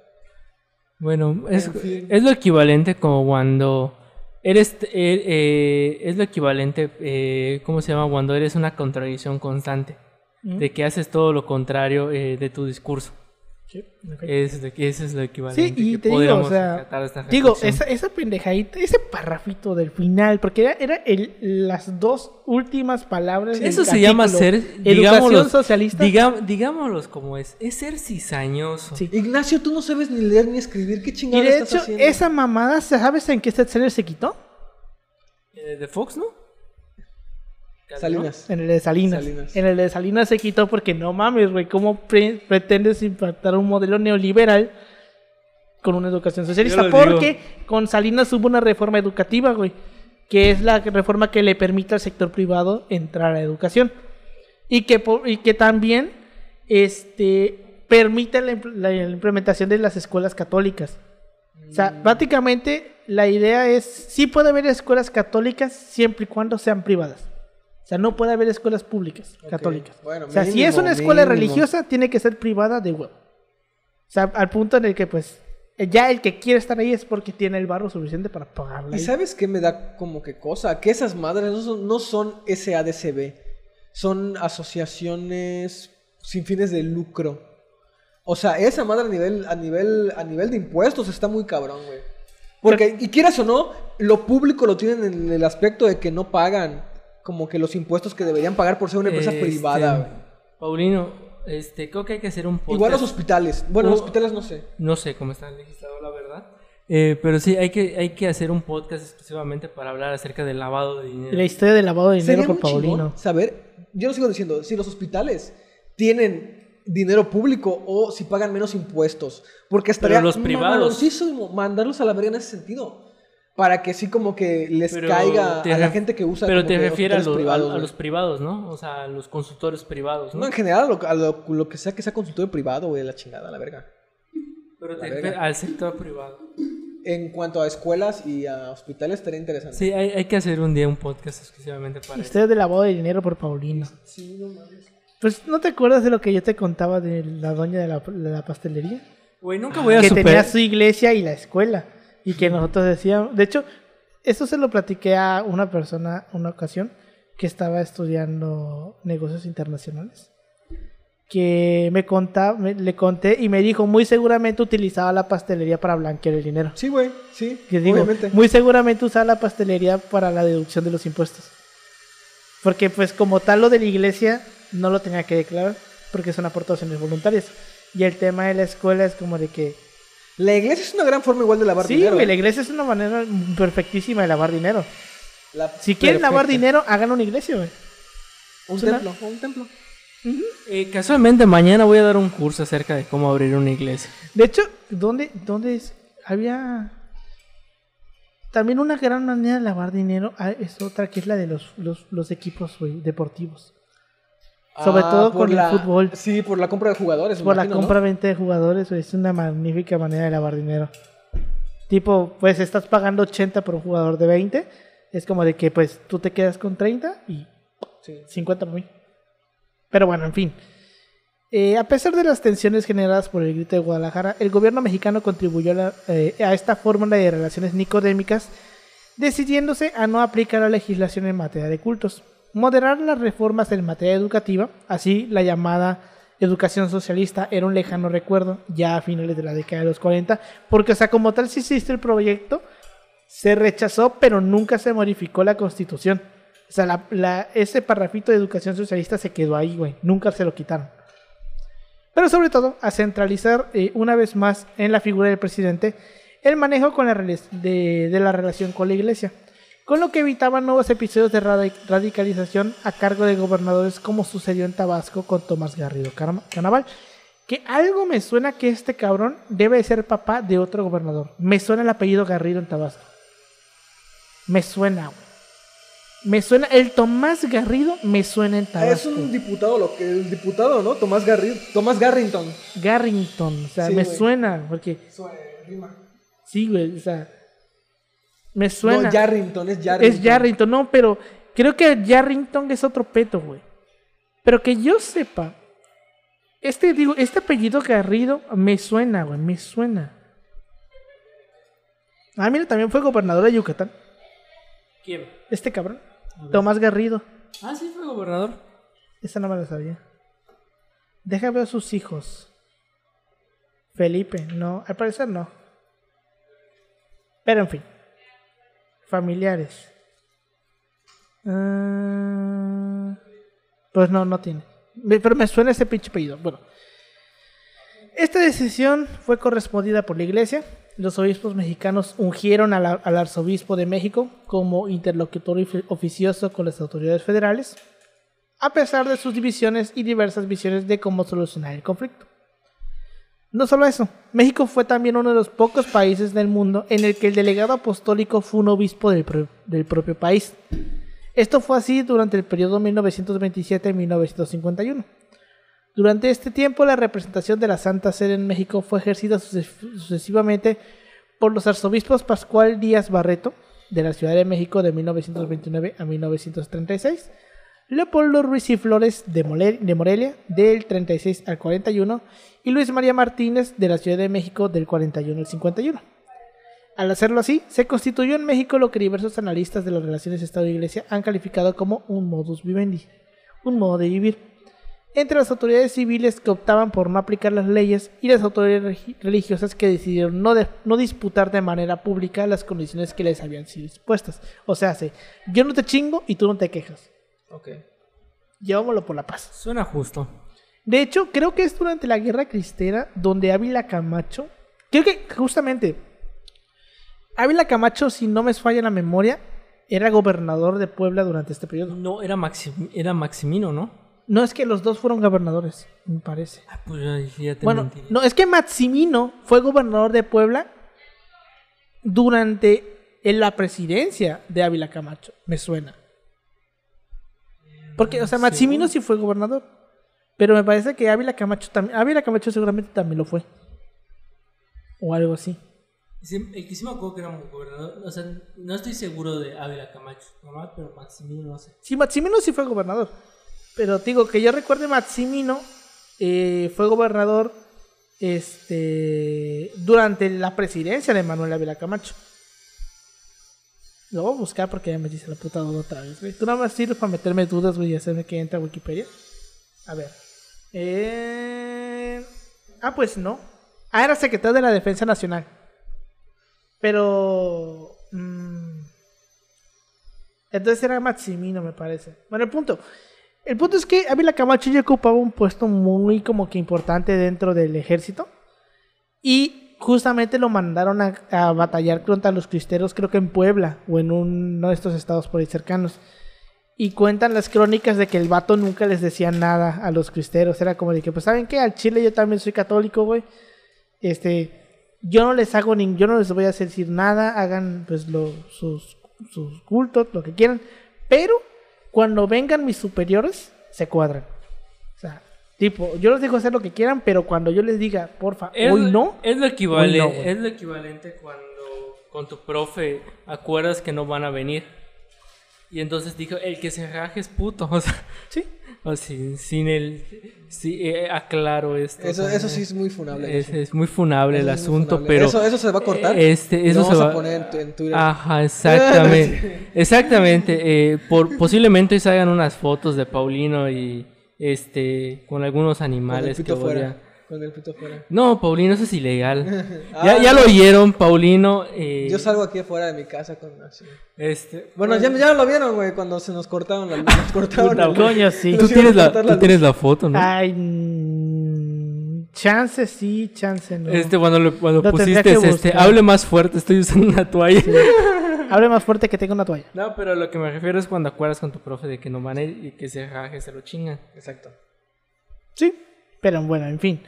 bueno, es, En fin. es lo equivalente como cuando eres, eh, eh, es lo equivalente, eh, ¿cómo se llama? Cuando eres una contradicción constante, ¿Mm? de que haces todo lo contrario eh, de tu discurso. Sí. Es de que ese es lo equivalente. Sí, y que te digo, o sea, esta digo, esa, esa pendejadita, ese parrafito del final, porque era, era el, las dos últimas palabras. del Eso se llama ser, educación digámoslo, socialista. digam- digámoslos como es, es ser cizañoso. Sí. Ignacio, tú no sabes ni leer ni escribir. ¿Qué y chingada de estás hecho, haciendo? esa mamada, ¿sabes en qué serie se quitó? Eh, ¿De Fox, no? Salinas. En el de Salinas. Salinas. En el de Salinas se quitó porque no mames, güey, ¿cómo pre- pretendes impactar un modelo neoliberal con una educación socialista? Porque con Salinas hubo una reforma educativa, güey, que es la reforma que le permite al sector privado entrar a la educación y que, po- y que también este, permite la, la implementación de las escuelas católicas. O sea, prácticamente la idea es, sí puede haber escuelas católicas siempre y cuando sean privadas. O sea, no puede haber escuelas públicas católicas. bueno, o sea, si es una escuela mínimo. religiosa, tiene que ser privada de huevo. O sea, al punto en el que, pues, ya el que quiere estar ahí es porque tiene el barro suficiente para pagarla. ¿Y sabes qué me da como que cosa? Que esas madres no son, no son SADCB. Son asociaciones sin fines de lucro. O sea, esa madre a nivel, a nivel, a nivel de impuestos está muy cabrón, güey. Porque, y quieras o no, lo público lo tienen en el aspecto de que no pagan como que los impuestos que deberían pagar por ser una empresa Este, privada, güey. Paulino, este, creo que hay que hacer un podcast. Igual los hospitales. Bueno, los Uh, hospitales no sé. No sé cómo está legislado, la verdad. Eh, pero sí, hay que, hay que hacer un podcast exclusivamente para hablar acerca del lavado de dinero. La historia del lavado de dinero por Paulino. saber, yo lo sigo diciendo, si los hospitales tienen dinero público o si pagan menos impuestos. Porque estaría los privados. mandarlos a la verga en ese sentido. Para que sí como que les Pero caiga a la gente que usa Pero te que refieres a, a- los privados, ¿no? O sea, a los consultores privados, ¿no? No, en general a lo, a lo- lo que sea que sea consultorio privado, güey, la chingada, la verga. pero te la verga. al sector privado. En cuanto a escuelas y a hospitales, estaría interesante. Sí, hay, hay que hacer un día un podcast exclusivamente para eso. Historia de la boda de dinero por Paulino. Sí, no mames. Pues, ¿no te acuerdas de lo que yo te contaba de la doña de la, de la pastelería? Güey, nunca voy a que superar. tenía su iglesia y la escuela. Y que nosotros decíamos... De hecho, esto se lo platiqué a una persona una ocasión que estaba estudiando negocios internacionales. Que me contaba, me- le conté y me dijo, muy seguramente utilizaba la pastelería para blanquear el dinero. Sí, güey, sí. Que digo, obviamente. muy seguramente usaba la pastelería para la deducción de los impuestos. Porque pues como tal lo de la iglesia no lo tenía que declarar porque son aportaciones voluntarias. Y el tema de la escuela es como de que... La iglesia es una gran forma igual de lavar sí, dinero. güey, ¿eh? la iglesia es una manera perfectísima de lavar dinero. La Si quieren lavar dinero, hagan una iglesia, güey. Un una- templo, un templo. Eh, casualmente mañana voy a dar un curso acerca de cómo abrir una iglesia. De hecho, ¿dónde, dónde es? Había... También una gran manera de lavar dinero ah, es otra que es la de los, los, los equipos güey, deportivos. Sobre Ah, todo por con el la- fútbol. Sí, por la compra de jugadores. Por la imagino, ¿no? compra-venta de jugadores, es una magnífica manera de lavar dinero. Tipo, pues estás pagando 80 por un jugador de 20. Es como de que, pues, tú te quedas con 30 y Sí. 50 por mí. Pero bueno, en fin. Eh, a pesar de las tensiones generadas por el grito de Guadalajara, el gobierno mexicano contribuyó a, la- eh, a esta fórmula de relaciones nicodémicas, decidiéndose a no aplicar la legislación en materia de cultos, moderar las reformas en materia educativa, así la llamada educación socialista era un lejano recuerdo ya a finales de la década de los 40, porque o sea, como tal sí existe el proyecto, se rechazó, pero nunca se modificó la constitución. O sea, la- ese parrafito de educación socialista se quedó ahí, güey. Nunca se lo quitaron. Pero sobre todo, a centralizar eh, una vez más en la figura del presidente el manejo con la de la relación con la iglesia, con lo que evitaban nuevos episodios de radi- radicalización a cargo de gobernadores como sucedió en Tabasco con Tomás Garrido Canaval. Que algo me suena que este cabrón debe de ser papá de otro gobernador. Me suena el apellido Garrido en Tabasco. Me suena, güey. Me suena, el Tomás Garrido me suena en Tabasco. Es un diputado, lo que el diputado, ¿no? Tomás Garrido, Tomás Garrington. Garrington, o sea, Sí, me güey. suena, porque Rima. sí, güey, o sea, me suena. No, Yarrington, es Yarrington. es Yarrington, no, pero creo que Yarrington es otro peto, güey. Pero que yo sepa, este, digo, este apellido Garrido me suena, güey, me suena. Ah, mira, también fue gobernador de Yucatán, ¿Quién? este cabrón, Tomás Garrido. Ah, sí, fue gobernador. Esa no me la sabía. Deja ver a sus hijos. Felipe, no, al parecer no. Pero en fin. Familiares. Ah, pues no, no tiene. Pero me suena ese pinche apellido. Bueno. Esta decisión fue correspondida por la iglesia. Los obispos mexicanos ungieron al, arzobispo de México como interlocutor ofi- oficioso con las autoridades federales a pesar de sus divisiones y diversas visiones de cómo solucionar el conflicto. No solo eso, México fue también uno de los pocos países del mundo en el que el delegado apostólico fue un obispo del, del propio país. Esto fue así durante el periodo 1927-1951. Durante este tiempo, la representación de la Santa Sede en México fue ejercida suces- sucesivamente por los arzobispos Pascual Díaz Barreto, de la Ciudad de México de 1929 a 1936, Leopoldo Ruiz y Flores de, Morelia del 36 al 41 y Luis María Martínez de la Ciudad de México del 41 al 51. Al hacerlo así, se constituyó en México lo que diversos analistas de las relaciones Estado-Iglesia han calificado como un modus vivendi, un modo de vivir, entre las autoridades civiles que optaban por no aplicar las leyes y las autoridades religiosas que decidieron no, disputar de manera pública las condiciones que les habían sido expuestas. O sea, se, yo no te chingo y tú no te quejas. Ok. Llevámoslo por la paz. Suena justo. De hecho, creo que es durante la Guerra Cristera donde Ávila Camacho. Creo que justamente. Ávila Camacho, si no me falla la memoria, era gobernador de Puebla durante este periodo. No, era, Maxim- era Maximino, ¿no? No es que los dos fueron gobernadores, me parece. Ah, pues ya, ya te Bueno, mentiré. no, es que Maximino fue gobernador de Puebla durante en la presidencia de Ávila Camacho. Me suena. Porque, o sea, Maximino sí fue gobernador. Pero me parece que Ávila Camacho también. Ávila Camacho seguramente también lo fue. O algo así. Sí, el que sí me acuerdo que era un gobernador, o sea, no estoy seguro de Ávila Camacho, nomás, pero Maximino no sé. Sí, Maximino sí fue gobernador. Pero te digo que yo recuerde Maximino eh, fue gobernador este durante la presidencia de Manuel Ávila Camacho. Lo voy a buscar porque ya me dice la puta duda otra vez. Tú nada más sirves para meterme dudas, güey, y hacerme que entre a Wikipedia. A ver. Eh... Ah, pues no. Ah, era secretario de la Defensa Nacional. Pero... mm, entonces era Maximino, me parece. Bueno, el punto. El punto es que Ávila Camacho ya ocupaba un puesto muy como que importante dentro del ejército. Y justamente lo mandaron a, batallar contra los cristeros, creo que en Puebla o en uno de estos estados por ahí cercanos. Y cuentan las crónicas de que el vato nunca les decía nada a los cristeros. Era como de que, pues, ¿saben qué? Al Chile yo también soy católico, güey. Este, yo no les hago ni, yo no les voy a decir nada. Hagan, pues, lo- sus cultos, lo que quieran. Pero, cuando vengan mis superiores, se cuadran. Tipo, yo les dejo hacer lo que quieran, pero cuando yo les diga, porfa, Es, hoy no. Es lo, equivale- Hoy no, güey. es lo equivalente cuando con tu profe acuerdas que no van a venir. Y entonces dijo, el que se raje es puto. *laughs* O sea, Sí. o sin, sin el... Sí, eh, aclaro esto. Eso, o sea, eso sí es muy funable. Es, eso. es muy funable el Eso es muy asunto, funable. pero... Eso, eso se va a cortar. Este, eso lo se vamos va a poner en, tu- en Twitter. Ajá, exactamente. *laughs* exactamente. eh, por, posiblemente hoy salgan unas fotos de Paulino y este con algunos con el animales que odia. Con el pito fuera. No, Paulino, eso es ilegal. Ah, *laughs* ya, ya lo oyeron, Paulino. eh, Yo salgo aquí afuera de mi casa con así. este, Bueno, ya, ya lo vieron, güey, cuando se nos cortaron la luz. Nos *laughs* cortaron Puta, la luz. coño, sí. *laughs* Nos tú tienes la, cortar tú luz. tienes la foto, ¿no? Ay, mm, chance sí, chance no. Este, cuando, lo- cuando Lo pusiste, que este, hable más fuerte, estoy usando una toalla. Hable más fuerte que tenga una toalla. No, pero lo que me refiero es cuando acuerdas con tu profe de que no van a ir y que se raje, se lo chingan. Exacto. Sí, pero bueno, en fin.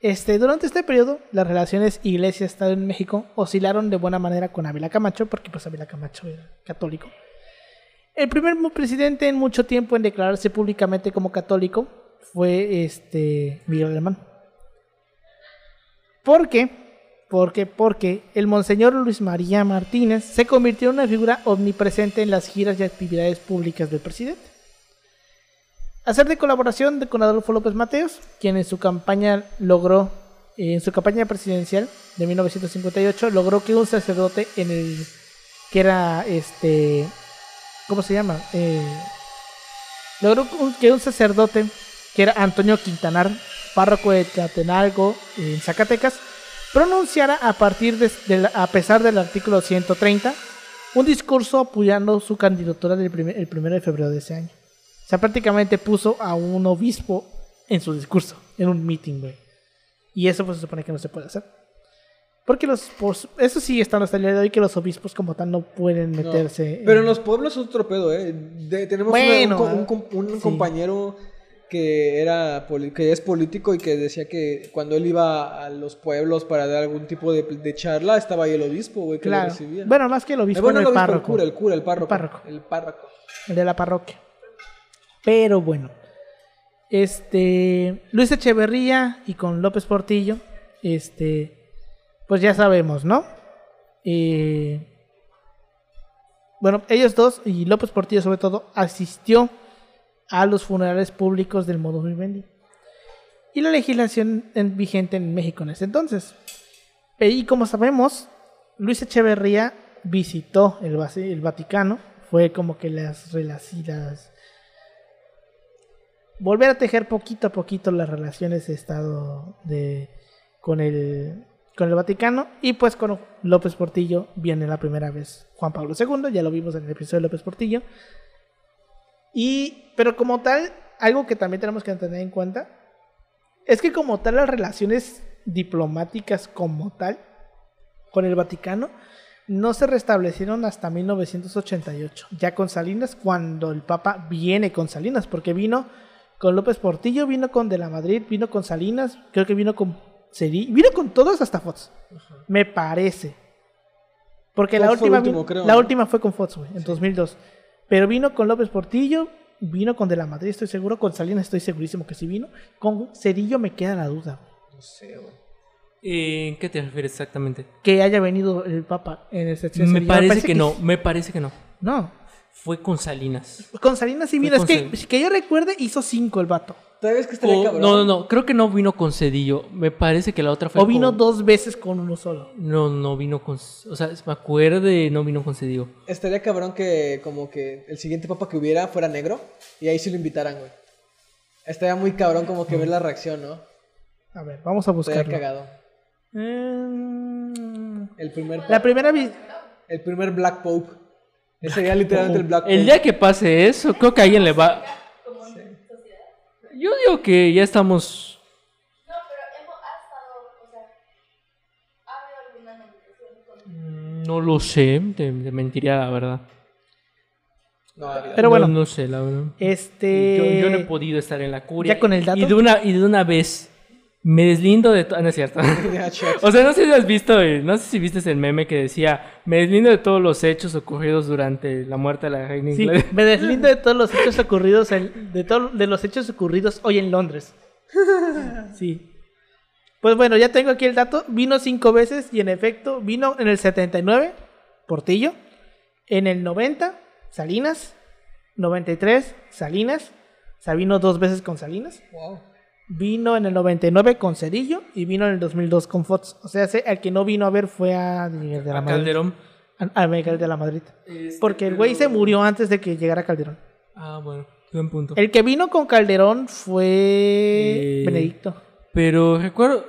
Este, durante este periodo, las relaciones Iglesia-Estado en México oscilaron de buena manera con Ávila Camacho, porque pues Ávila Camacho era católico. El primer presidente en mucho tiempo en declararse públicamente como católico fue este Miguel Alemán. ¿Por qué? Porque, porque el monseñor Luis María Martínez se convirtió en una figura omnipresente en las giras y actividades públicas del presidente. Hacer de colaboración con Adolfo López Mateos, quien en su campaña logró, en su campaña presidencial de 1958, logró que un sacerdote en el que era este, ¿cómo se llama? Eh, logró que un sacerdote que era Antonio Quintanar, párroco de Tlatenalco en Zacatecas, pronunciara a partir de, de la- a pesar del artículo 130 un discurso apoyando su candidatura del primer- el primero de febrero de ese año. O sea, prácticamente puso a un obispo en su discurso, en un meeting, güey. Y eso pues se supone que no se puede hacer. Porque los pos- eso sí están hasta el día de hoy que los obispos como tal no pueden No, meterse. Pero en- en los pueblos es otro pedo, ¿eh? De- tenemos Bueno, una- un, ah, un sí. compañero que era que es político y que decía que cuando él iba a los pueblos para dar algún tipo de, de charla, estaba ahí el obispo, güey, que lo Claro. recibía. Bueno, más que el Eh, obispo, bueno, era el, el obispo, el párroco. cura, el cura, el párroco. párroco. El párroco. el de la parroquia. Pero bueno, este Luis Echeverría y con López Portillo, este, pues ya sabemos, ¿no? Eh, bueno, ellos dos y López Portillo sobre todo asistió a los funerales públicos del modo vivendi y la legislación en- vigente en México en ese entonces. Eh, Y como sabemos, Luis Echeverría visitó el, el Vaticano, fue como que las relaciones... Volver a tejer poquito a poquito las relaciones de Estado de, con, el, con el Vaticano y pues con López Portillo viene la primera vez Juan Pablo II, ya lo vimos en el episodio de López Portillo. Y, pero como tal, algo que también tenemos que tener en cuenta es que como tal las relaciones diplomáticas como tal con el Vaticano no se restablecieron hasta 1988, ya con Salinas, cuando el Papa viene con Salinas, porque vino con López Portillo, vino con De la Madrid, vino con Salinas, creo que vino con Cedillo, vino con todos hasta Fox, me parece. Porque la última, último, creo, la ¿no? última fue con Fox, güey, en 2002. Pero vino con López Portillo, vino con De la Madrid, estoy seguro, con Salinas estoy segurísimo que sí vino. Con Cedillo me queda la duda. No sé, güey. ¿En qué te refieres exactamente? que haya venido el Papa en ese ese Me día. parece que no, me parece que no. No. Fue con Salinas. Con Salinas sí, mira, es que, Sal- que yo recuerde, hizo cinco el vato. ¿Todavía es que estaría O- cabrón? no, no, no, creo que no vino con Cedillo. Me parece que la otra fue O vino con- dos veces con uno solo. No, no vino con... O sea, me acuerde, no vino con Cedillo. Estaría cabrón que como que el siguiente papa que hubiera fuera negro y ahí sí lo invitaran, güey. Estaría muy cabrón como que ver la reacción, ¿no? A ver, vamos a Estaría buscarlo. cagado. Mm, El primer, La primera vez. el primer Black Pope. Ese sería literalmente el Black. El día que pase eso, creo que a alguien le va... Yo digo que ya estamos... No, pero hemos estado, o sea, ha habido alguna negociación con No lo sé, te, te mentiría la verdad. No. Pero bueno. No, no sé, la verdad. Este. Yo, yo no he podido estar en la curia. ¿Ya con el dato? Y de una, y de una vez me deslindo de todo. No es cierto. *laughs* O sea, no sé si has visto, eh, no sé si viste el meme que decía, me deslindo de todos los hechos ocurridos durante la muerte de la reina Sí, me deslindo de *laughs* todos los hechos ocurridos en- de todo, de los hechos ocurridos hoy en Londres. *laughs* Sí. Pues bueno, ya tengo aquí el dato. Vino cinco veces y en efecto vino en el 79, Portillo. En el 90, Salinas. 93, Salinas. O sea, vino dos veces con Salinas. Wow. Vino en el 99 con Cedillo y vino en el 2002 con Fox. O sea, se- el que no vino a ver fue a Miguel de la A Madrid. Calderón. A, a Miguel de la Madrid. Este, Porque el güey se murió antes de que llegara Calderón. Ah, bueno, buen punto. El que vino con Calderón fue Eh, Benedicto. Pero recuerdo...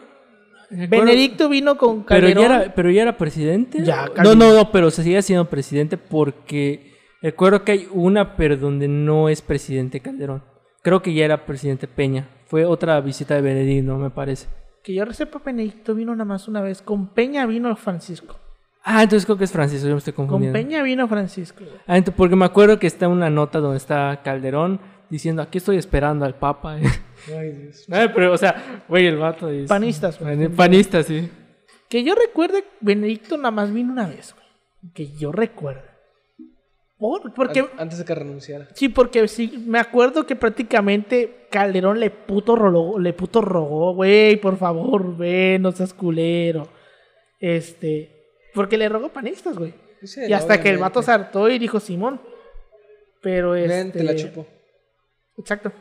recuerdo- Benedicto vino con Pero Calderón. ya, era, pero ya era presidente. Ya, no, Calderón. no, no, pero se sigue siendo presidente porque recuerdo que hay una, pero donde no es presidente Calderón. Creo que ya era presidente Peña. Fue otra visita de Benedicto, me parece. Que yo sepa, Benedicto vino nada más una vez. Con Peña vino Francisco. Ah, entonces creo que es Francisco, yo me estoy Con confundiendo. Peña vino Francisco. Ah, ent- porque me acuerdo que está una nota donde está Calderón diciendo, aquí estoy esperando al Papa. *laughs* Ay, Dios. Ay, pero, o sea, güey, el vato es... Panistas, güey. Pan- Panista, sí. Que yo recuerde, Benedicto nada más vino una vez. güey. Que yo recuerde. Por- porque, An- Antes de que renunciara. sí, porque sí, me acuerdo que prácticamente Calderón le puto rogó, le puto rogó, güey, por favor, ven, no seas culero. Este, porque le rogó panistas, güey. Sí, y hasta que el vato se hartó y dijo Simón. Pero este. Ven, te la chupo. Exacto.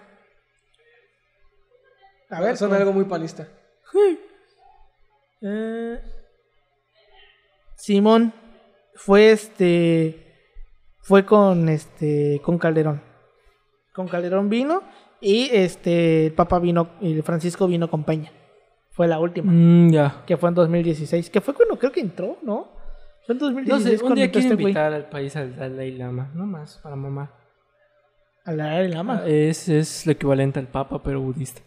A ver. Son algo muy panista. Eh, Simón fue este. Fue con este. Con Calderón. Con Calderón vino. Y este. El Papa vino. Y Francisco vino con Peña. Fue la última. Mm, ya. Que fue en 2016. Que fue cuando creo que entró, ¿no? Fue en No 2016 sé, un cuando día quiero este invitar al país al Dalai Lama. No más, para mamá. A la Dalai Lama. Es, es lo equivalente al Papa, pero budista.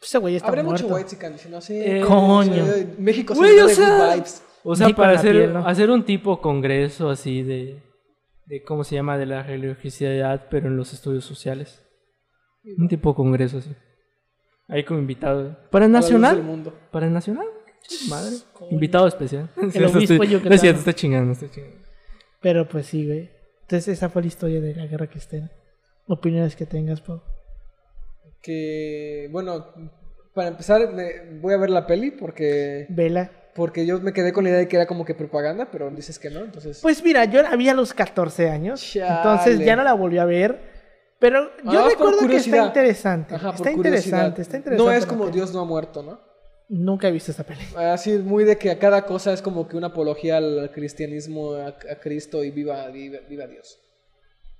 Ese güey está Habrá muerto. mucho white chican sí. Eh, Coño. México se Güey, o de sea, good vibes. O sea, para la hacer, piel, ¿no? hacer un tipo congreso así de, de, ¿cómo se llama? De la religiosidad, pero en los estudios sociales. Un tipo congreso así. Ahí como invitado. ¿Para el nacional? mundo. ¿Para el nacional? Madre. Invitado especial. El *laughs* obispo yucatano. No es cierto, está chingando, está chingando. Pero pues sí, güey. Entonces esa fue la historia de la guerra cristera. Opiniones que tengas, Pau. Que, bueno, para empezar, me- voy a ver la peli porque, Vela. Porque yo me quedé con la idea de que era como que propaganda, pero dices que no, entonces... Pues mira, yo la vi a los 14 años. Chale. Entonces ya no la volví a ver. Pero yo Ah, recuerdo que está interesante. Ajá, está interesante, está interesante. No es como. Dios no ha muerto, ¿no? Nunca he visto esa peli. Así muy de que a cada cosa es como que una apología al cristianismo, a, a Cristo y viva, viva, viva Dios.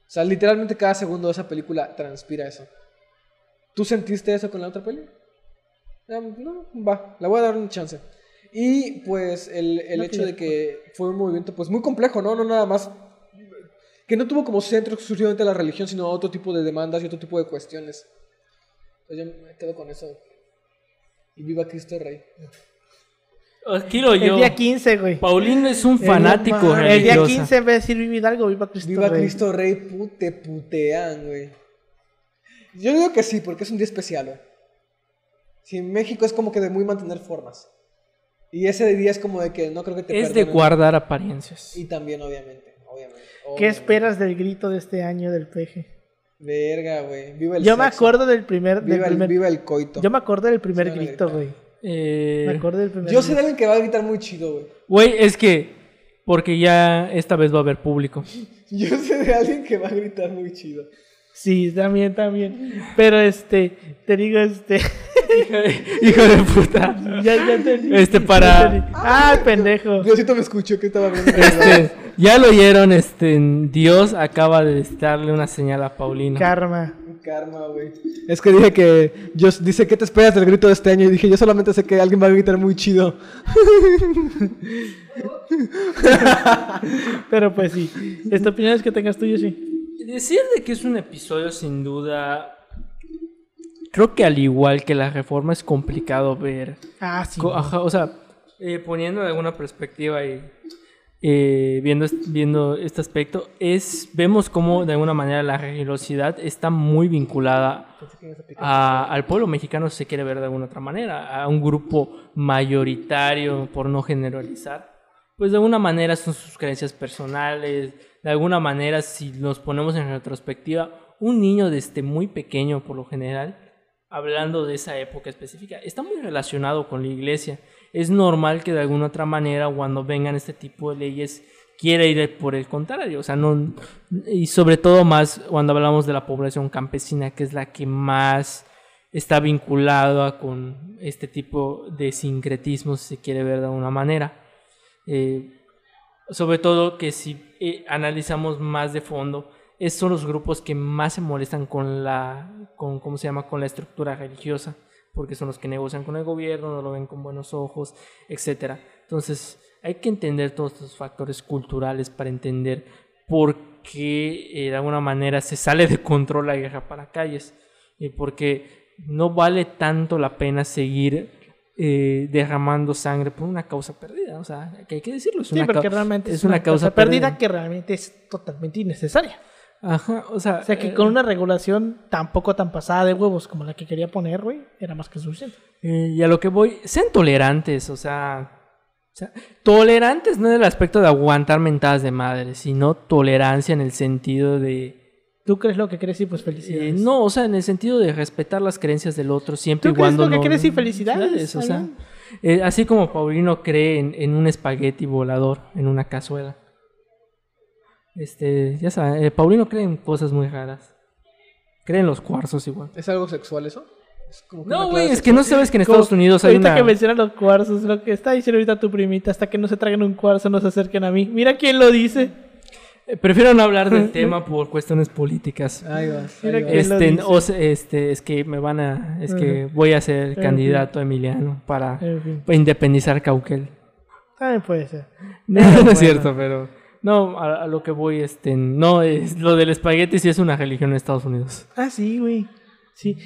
O sea, literalmente cada segundo de esa película transpira eso. ¿Tú sentiste eso con la otra peli? Ah, no, va, le voy a dar una chance. Y pues el, el No, hecho de que fue un movimiento pues muy complejo, ¿no? No nada más que no tuvo como centro exclusivamente la religión, sino otro tipo de demandas y otro tipo de cuestiones. Entonces yo me quedo con eso. Y viva Cristo Rey. Quiero El yo. día 15, güey. Paulino es un El- fanático El día religioso. 15, en vez de decir Viva Hidalgo, Viva Cristo Viva Rey. Cristo Rey, pu- te putean, güey. Yo digo que sí, porque es un día especial, güey. Sí, en México es como que de muy mantener formas. Y ese día es como de que no creo que te Es de guardar apariencias. Y también, obviamente, obviamente. ¿Qué esperas del grito de este año del peje? Verga, güey. Viva el Yo me acuerdo del primer... Del Viva el, primer viva el coito. Yo me acuerdo del primer Sí, grito, güey. Eh, Me acordé del primer Yo sé de alguien que va a gritar muy chido, güey. Güey, es que. Porque ya esta vez va a haber público. *laughs* Yo sé de alguien que va a gritar muy chido. Sí, también, también. Pero este, te digo, este. *laughs* Hijo de puta. ya, ya entendí. Este, para-. Ah, pendejo. Diosito me escuchó que estaba hablando. Este, ya lo oyeron, este, Dios acaba de darle una señal a Paulino. Karma. Karma, güey. Es que dije que. Yo, dice, ¿qué te esperas del grito de este año? Y dije, yo solamente sé que alguien va a gritar muy chido. *laughs* Pero pues sí. Esta opinión es que tengas tuyo, sí. Decir de que es un episodio sin duda. Creo que al igual que la reforma es complicado ver. Ah, sí. Ajá, o sea, eh, poniendo de alguna perspectiva y eh, viendo, viendo este aspecto, es vemos cómo de alguna manera la religiosidad está muy vinculada a- al pueblo mexicano, si se quiere ver de alguna otra manera, a un grupo mayoritario, por no generalizar. Pues de alguna manera son sus creencias personales, de alguna manera si nos ponemos en retrospectiva, un niño desde muy pequeño por lo general, hablando de esa época específica, está muy relacionado con la iglesia. Es normal que de alguna otra manera cuando vengan este tipo de leyes quiera ir por el contrario, o sea, no y sobre todo más cuando hablamos de la población campesina, que es la que más está vinculada con este tipo de sincretismo, si se quiere ver de alguna manera. Eh, sobre todo que si eh, analizamos más de fondo, esos son los grupos que más se molestan con la, con, ¿cómo se llama? Con la estructura religiosa, porque son los que negocian con el gobierno, no lo ven con buenos ojos, etcétera. Entonces, hay que entender todos estos factores culturales para entender por qué eh, de alguna manera se sale de control la guerra para calles, y porque no vale tanto la pena seguir eh, derramando sangre por una causa perdida, o sea, que hay que decirlo, es Sí, una, porque realmente es una causa perdida perdida. que realmente es totalmente innecesaria. Ajá, o sea, O sea que eh, con una regulación tampoco tan pasada de huevos como la que quería poner, güey, era más que suficiente. eh, y a lo que voy, sean tolerantes, o sea, o sea, tolerantes no en el aspecto de aguantar mentadas de madre, sino tolerancia en el sentido de Tú crees lo que crees y pues eh, felicidades. no, o sea, en el sentido de respetar las creencias del otro siempre Tú y crees cuando lo que no- crees y felicidades, o sea, eh, así como Paulino cree en, en un espagueti volador en una cazuela. Este, ya saben, eh, Paulino cree en cosas muy raras. Cree en los cuarzos igual. ¿Es algo sexual eso? Es como que No, güey, es que no sabes que en Estados Unidos hay ahorita una... que mencionan los cuarzos, lo que está diciendo ahorita tu primita, hasta que no se traigan un cuarzo no se acerquen a mí. Mira quién lo dice. Eh, Prefiero no hablar del *laughs* tema por cuestiones políticas. Ahí vas. Mira ahí vas. Este, este, es que me van a... Es que voy a ser En candidato emiliano para, En fin, para independizar Cauquel. también puede ser. No, *laughs* no es cierto, pero... No, a, a lo que voy, este... No, es lo del espagueti sí es una religión en Estados Unidos. Ah, sí, güey. Sí.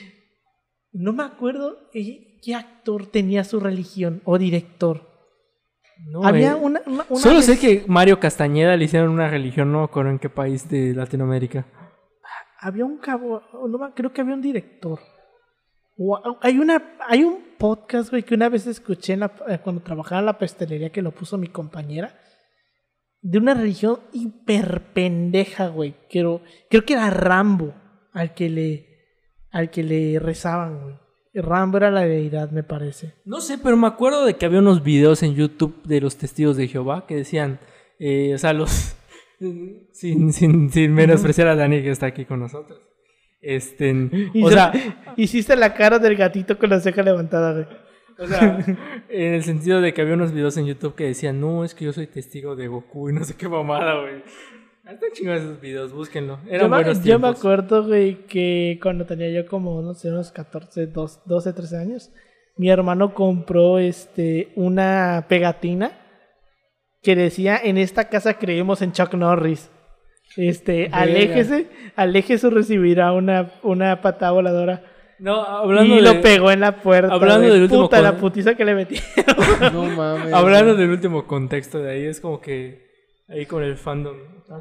No me acuerdo eh, qué actor tenía su religión o director. No, Había eh, una, una- una Solo sé que Mario Castañeda le hicieron una religión, no me acuerdo en qué país de Latinoamérica. había un cabo, no creo que había un director. Hay una, hay un podcast, güey, que una vez escuché en la- eh, cuando trabajaba en la pastelería que lo puso mi compañera. De una religión hiper pendeja, güey. Creo, creo que era Rambo al que le, al que le rezaban, güey. Rambo era la deidad, me parece. No sé, pero me acuerdo de que había unos videos en YouTube de los testigos de Jehová que decían, eh, o sea, los... *laughs* sin, sin, sin menospreciar a Dani que está aquí con nosotros. Este, *laughs* o sea, *laughs* hiciste la cara del gatito con la ceja levantada, güey. O sea, *laughs* en el sentido de que había unos videos en YouTube que decían, no, es que yo soy testigo de Goku y no sé qué mamada, güey. Están chingados esos videos, búsquenlo. Eran yo, me, buenos yo me acuerdo, güey, que cuando tenía yo como, no sé, unos 14, dos- 12, 13 años, mi hermano compró este una pegatina que decía, en esta casa creemos en Chuck Norris. Este, aléjese, aléjese o recibirá una, una patada voladora. No, hablando y de, lo pegó en la puerta. hablando güey. del último Puta, la con- putiza que le metí. *laughs* No mames. hablando del último contexto de ahí, es como que ahí con el fandom.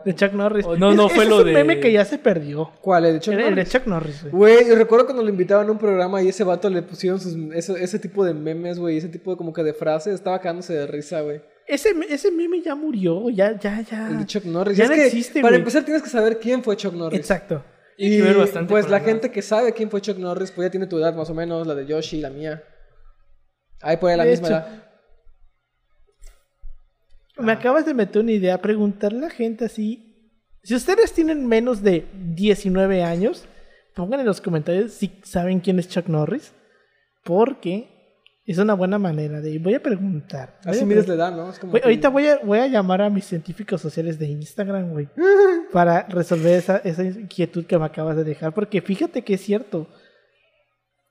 De Chuck Norris. Oh, no, no, fue lo es un de- meme que ya se perdió. ¿Cuál? ¿El de Chuck El, el de Norris? Chuck Norris, güey. Güey, yo recuerdo cuando lo invitaban a un programa y ese vato le pusieron sus, ese, ese tipo de memes, güey, ese tipo de como que de frases, estaba cagándose de risa, güey. Ese, ese meme ya murió, ya, ya, ya. El de Chuck Norris. Ya es no que, existe, para güey. empezar tienes que saber quién fue Chuck Norris. Exacto. Y que ver bastante pues la gente que sabe quién fue Chuck Norris, pues ya tiene tu edad más o menos, la de Yoshi y la mía. Ahí por ahí la De misma hecho. edad. Me acabas de meter una idea, preguntarle a la gente así. Si ustedes tienen menos de 19 años, pongan en los comentarios si saben quién es Chuck Norris. Porque es una buena manera de. Voy a preguntar. Voy Así a mides pre- la edad, ¿no? Es como que- ahorita voy a, voy a llamar a mis científicos sociales de Instagram, güey. *laughs* para resolver esa, esa inquietud que me acabas de dejar. Porque fíjate que es cierto.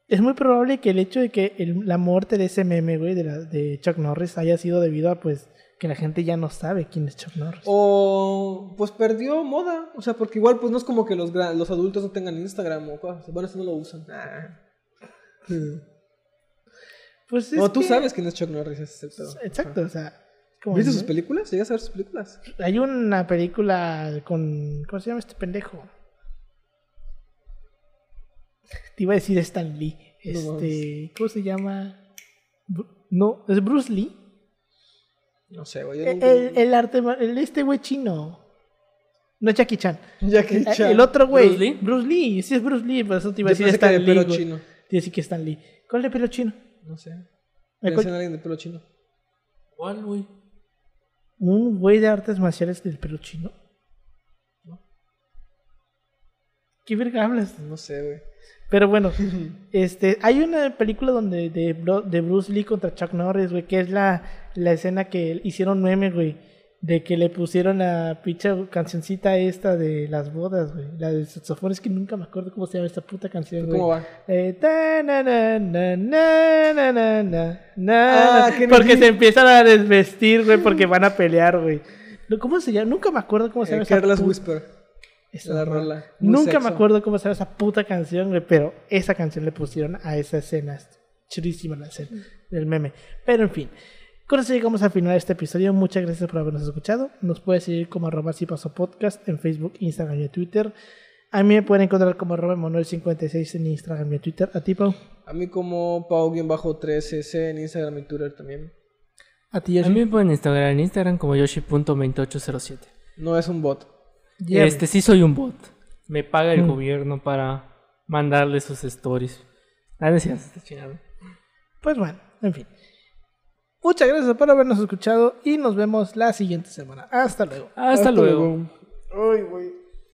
Es muy probable que el hecho de que el- la muerte de ese meme, güey, de, la- de Chuck Norris haya sido debido a, pues, que la gente ya no sabe quién es Chuck Norris. O pues perdió moda. O sea, porque igual pues no es como que los, los adultos no tengan Instagram o cosas. Bueno, eso no lo usan. Ah. Pues es No, tú que- sabes quién es Chuck Norris, ese es el pedo. Exacto, o sea. como ¿Viste el- sus películas? ¿Llegas a ver sus películas? Hay una película con. ¿Cómo se llama este pendejo? Te iba a decir Stan Lee. No Este. ¿Cómo se llama? No, es Bruce Lee. No sé, güey. yo El, nunca- el, el arte. el- este güey chino. No es Jackie Chan. Jackie El, Chan. el otro güey. ¿Bruce Lee? Bruce Lee. Sí, es Bruce Lee. Por eso te iba a decir pensé que Stan de Lee. pelo chino. Te iba a decir que Stan Lee. ¿Cuál de pelo chino? No sé. ¿Me en alguien de pelo chino. ¿Cuál, güey? ¿Un güey de artes marciales del pelo chino? ¿Qué verga hablas? No sé, güey. Pero bueno, *laughs* este, hay una película donde de, de Bruce Lee contra Chuck Norris, güey, que es la, la escena que hicieron meme, güey, de que le pusieron la picha cancioncita esta de las bodas, güey. La del saxofón, es que nunca me acuerdo cómo se llama esta puta canción, güey. ¿Cómo va? Porque se empiezan a desvestir, güey, porque van a pelear, güey. ¿Cómo se llama? Nunca me acuerdo cómo se eh, llama eh, esa Carlos. Whisper. Esa la rola. Nunca me acuerdo cómo se llama esa puta canción, güey, pero esa canción le pusieron a esa escena. Es chulísima la escena del meme. Pero en fin con eso llegamos al final de este episodio. Muchas gracias por habernos escuchado. Nos puedes seguir como arroba si pasó podcast en Facebook, Instagram y Twitter. A mí me pueden encontrar como arroba Manuel56 en Instagram y Twitter. A ti, Pau. A mí como Pau-3S en Instagram y Twitter también. A ti, A Yoshi. mí me pueden Instagram en Instagram como yoshi.2807. No es un bot. Este sí soy un bot. Me paga el Mm. gobierno para mandarle sus stories. Ah, chingado. Pues bueno, en fin. Muchas gracias por habernos escuchado y nos vemos la siguiente semana. Hasta luego. Hasta, luego. Ay, güey.